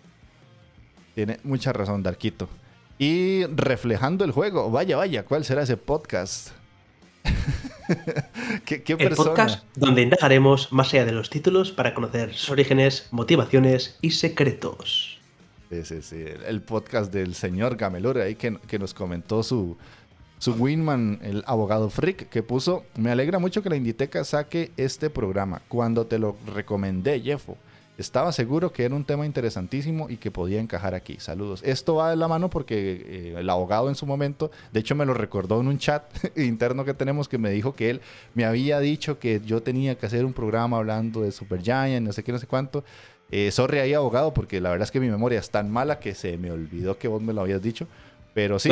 Tiene mucha razón, Darquito. Y reflejando el juego, vaya, vaya, ¿cuál será ese podcast? (laughs) ¿Qué, qué el podcast donde indagaremos más allá de los títulos para conocer sus orígenes, motivaciones y secretos. Sí, sí, sí. El podcast del señor Gamelore ahí que, que nos comentó su, su Winman, el abogado freak, que puso, me alegra mucho que la Inditeca saque este programa. Cuando te lo recomendé, Jeffo, estaba seguro que era un tema interesantísimo y que podía encajar aquí. Saludos. Esto va de la mano porque eh, el abogado en su momento, de hecho me lo recordó en un chat (laughs) interno que tenemos que me dijo que él me había dicho que yo tenía que hacer un programa hablando de Super Giant, no sé qué, no sé cuánto. Eh, sorry ahí, abogado, porque la verdad es que mi memoria es tan mala que se me olvidó que vos me lo habías dicho. Pero sí.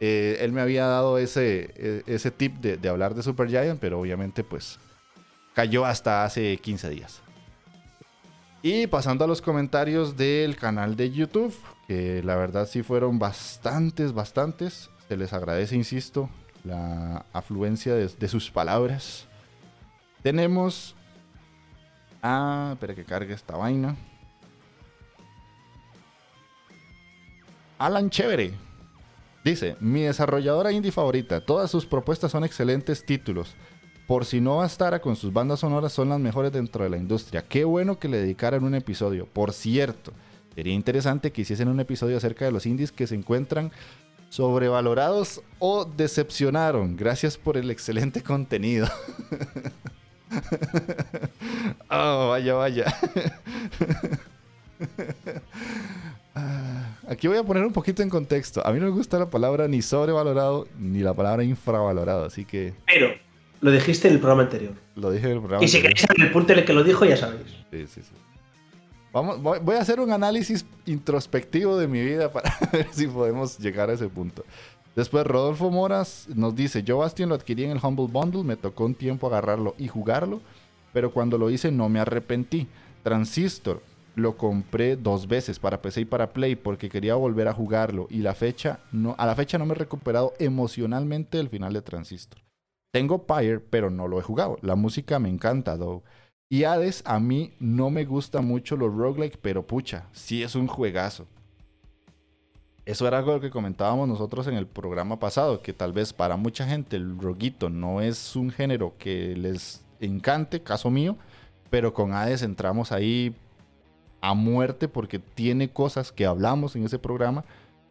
Eh, él me había dado ese, e, ese tip de, hablar de Super Giant, pero obviamente pues cayó hasta hace 15 días. Y pasando a los comentarios del canal de YouTube, que la verdad sí fueron bastantes, bastantes. Se les agradece, insisto, la afluencia de, de sus palabras. Tenemos... Ah, espera que cargue esta vaina. Alan Chévere Dice, mi desarrolladora indie favorita, todas sus propuestas son excelentes títulos. Por si no bastara con sus bandas sonoras, son las mejores dentro de la industria. Qué bueno que le dedicaran un episodio. Por cierto, sería interesante que hiciesen un episodio acerca de los indies que se encuentran sobrevalorados o decepcionaron. Gracias por el excelente contenido. (laughs) oh, vaya, vaya. (laughs) Ah, aquí voy a poner un poquito en contexto. A mí no me gusta la palabra ni sobrevalorado ni la palabra infravalorado, así que. Pero lo dijiste en el programa anterior. Lo dije en el programa Y si queréis saber el punto en el que lo dijo, ya sabéis. Sí, sí, sí. Vamos, voy, voy a hacer un análisis introspectivo de mi vida para (laughs) ver si podemos llegar a ese punto. Después Rodolfo Moras nos dice, yo Bastion lo adquirí en el Humble Bundle, me tocó un tiempo agarrarlo y jugarlo, pero cuando lo hice no me arrepentí. Transistor lo compré dos veces para PC y para Play porque quería volver a jugarlo y la fecha no, a la fecha no me he recuperado emocionalmente del final de Transistor. Tengo Pyre, pero no lo he jugado. La música me encanta, though. Y Hades, a mí no me gusta mucho los roguelike, pero pucha, sí es un juegazo. Eso era algo que comentábamos nosotros en el programa pasado, que tal vez para mucha gente el roguito no es un género que les encante, caso mío, pero con Hades entramos ahí a muerte porque tiene cosas que hablamos en ese programa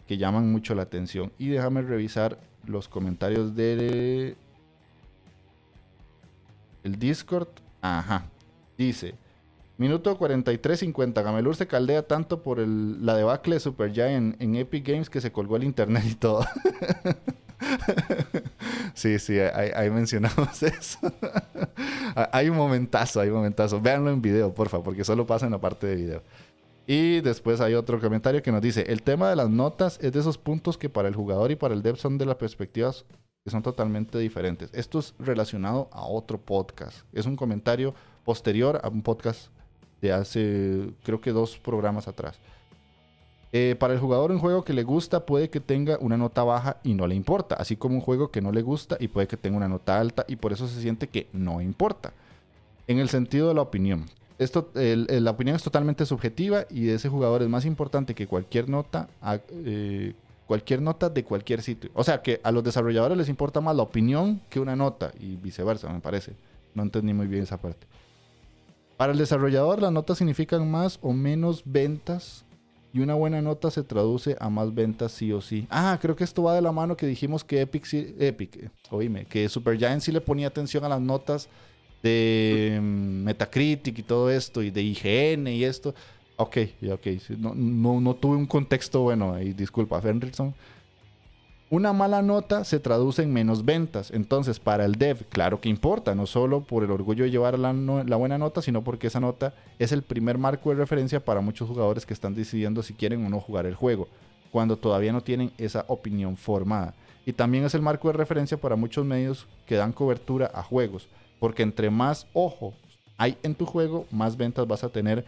que llaman mucho la atención. Y déjame revisar los comentarios de el Discord. Ajá. Dice, minuto 43.50. Gamelur se caldea tanto por el, la debacle de Super Giant en, Epic Games que se colgó el internet y todo. (laughs) sí, sí, ahí, ahí mencionamos (laughs) eso. hay un momentazo, hay un momentazo. Véanlo en video, porfa, porque solo pasa en la parte de video. Y después hay otro comentario que nos dice, el tema de las notas es de esos puntos que para el jugador y para el dev son de las perspectivas que son totalmente diferentes. Esto es relacionado a otro podcast. Es un comentario posterior a un podcast de hace, creo que dos programas atrás. Eh, para el jugador un juego que le gusta puede que tenga una nota baja y no le importa, así como un juego que no le gusta y puede que tenga una nota alta y por eso se siente que no importa. En el sentido de la opinión. Esto, la opinión es totalmente subjetiva y de ese jugador es más importante que cualquier nota, eh, cualquier nota de cualquier sitio. O sea que a los desarrolladores les importa más la opinión que una nota y viceversa, me parece. No entendí muy bien esa parte. Para el desarrollador las notas significan más o menos ventas y una buena nota se traduce a más ventas sí o sí. Ah, creo que esto va de la mano que dijimos que Epic, sí, Epic, eh, oíme, que Supergiant sí le ponía atención a las notas de mm, Metacritic y todo esto, y de IGN y esto. Ok, ok, no, no, tuve un contexto bueno y disculpa, Fenrickson. Una mala nota se traduce en menos ventas. Entonces, para el dev, claro que importa, no solo por el orgullo de llevar la, la, buena nota, sino porque esa nota es el primer marco de referencia para muchos jugadores que están decidiendo si quieren o no jugar el juego, cuando todavía no tienen esa opinión formada. Y también es el marco de referencia para muchos medios que dan cobertura a juegos, porque entre más ojo hay en tu juego, más ventas vas a tener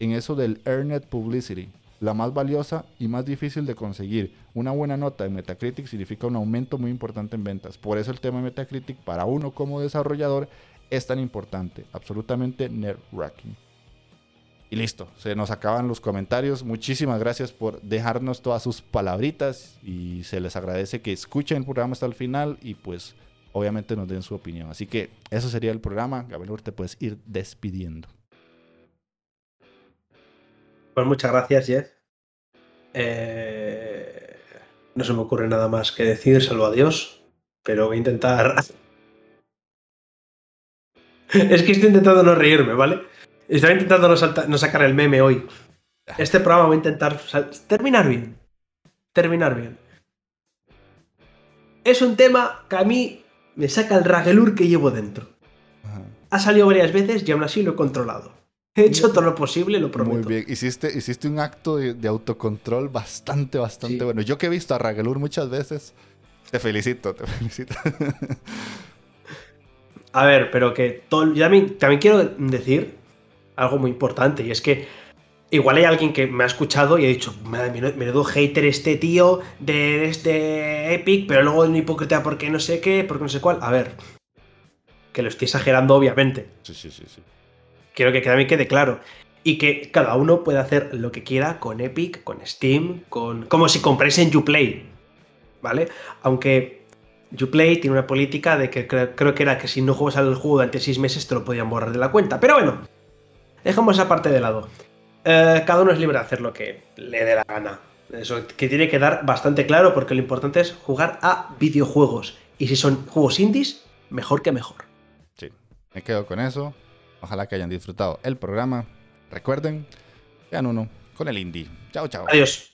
en eso del Earned Publicity la más valiosa y más difícil de conseguir. Una buena nota en Metacritic significa un aumento muy importante en ventas. Por eso el tema de Metacritic para uno como desarrollador es tan importante. Absolutamente nerve-wracking. Y listo, se nos acaban los comentarios. Muchísimas gracias por dejarnos todas sus palabritas y se les agradece que escuchen el programa hasta el final y pues obviamente nos den su opinión. Así que eso sería el programa. Gabriel, te puedes ir despidiendo. Pues muchas gracias, Jeff. Eh, no se me ocurre nada más que decir, salvo adiós, pero voy a intentar... (laughs) es que estoy intentando no reírme, ¿vale? Estoy intentando no, sacar el meme hoy. Este programa voy a intentar terminar bien. Terminar bien. Es un tema que a mí me saca el ragelur que llevo dentro. Ha salido varias veces y aún así lo he controlado. He (laughs) hecho todo lo posible, lo prometo. Muy bien. Hiciste, hiciste un acto de, autocontrol bastante, bastante bueno. Yo que he visto a Ragelur muchas veces, te felicito, te (laughs) felicito. A ver, pero que todo, yo también, también quiero decir algo muy importante y es que igual hay alguien que me ha escuchado y ha dicho, menudo hater este tío de este Epic, pero luego es un hipócrita porque no sé qué, porque no sé cuál. A ver, que lo estoy exagerando obviamente. Sí, sí, sí, sí quiero que también quede claro. Y que cada uno puede hacer lo que quiera con Epic, con Steam, con. como si compráis en Uplay. ¿vale? Aunque Uplay tiene una política de que creo, que era que si no juegas al juego durante seis meses te lo podían borrar de la cuenta. Pero bueno, dejamos esa parte de lado. Eh, cada uno es libre de hacer lo que le dé la gana. Eso que tiene que dar bastante claro porque lo importante es jugar a videojuegos. Y si son juegos indies, mejor que mejor. Sí, me quedo con eso. Ojalá que hayan disfrutado el programa. Recuerden, sean uno con el indie. Chao, chao. Adiós.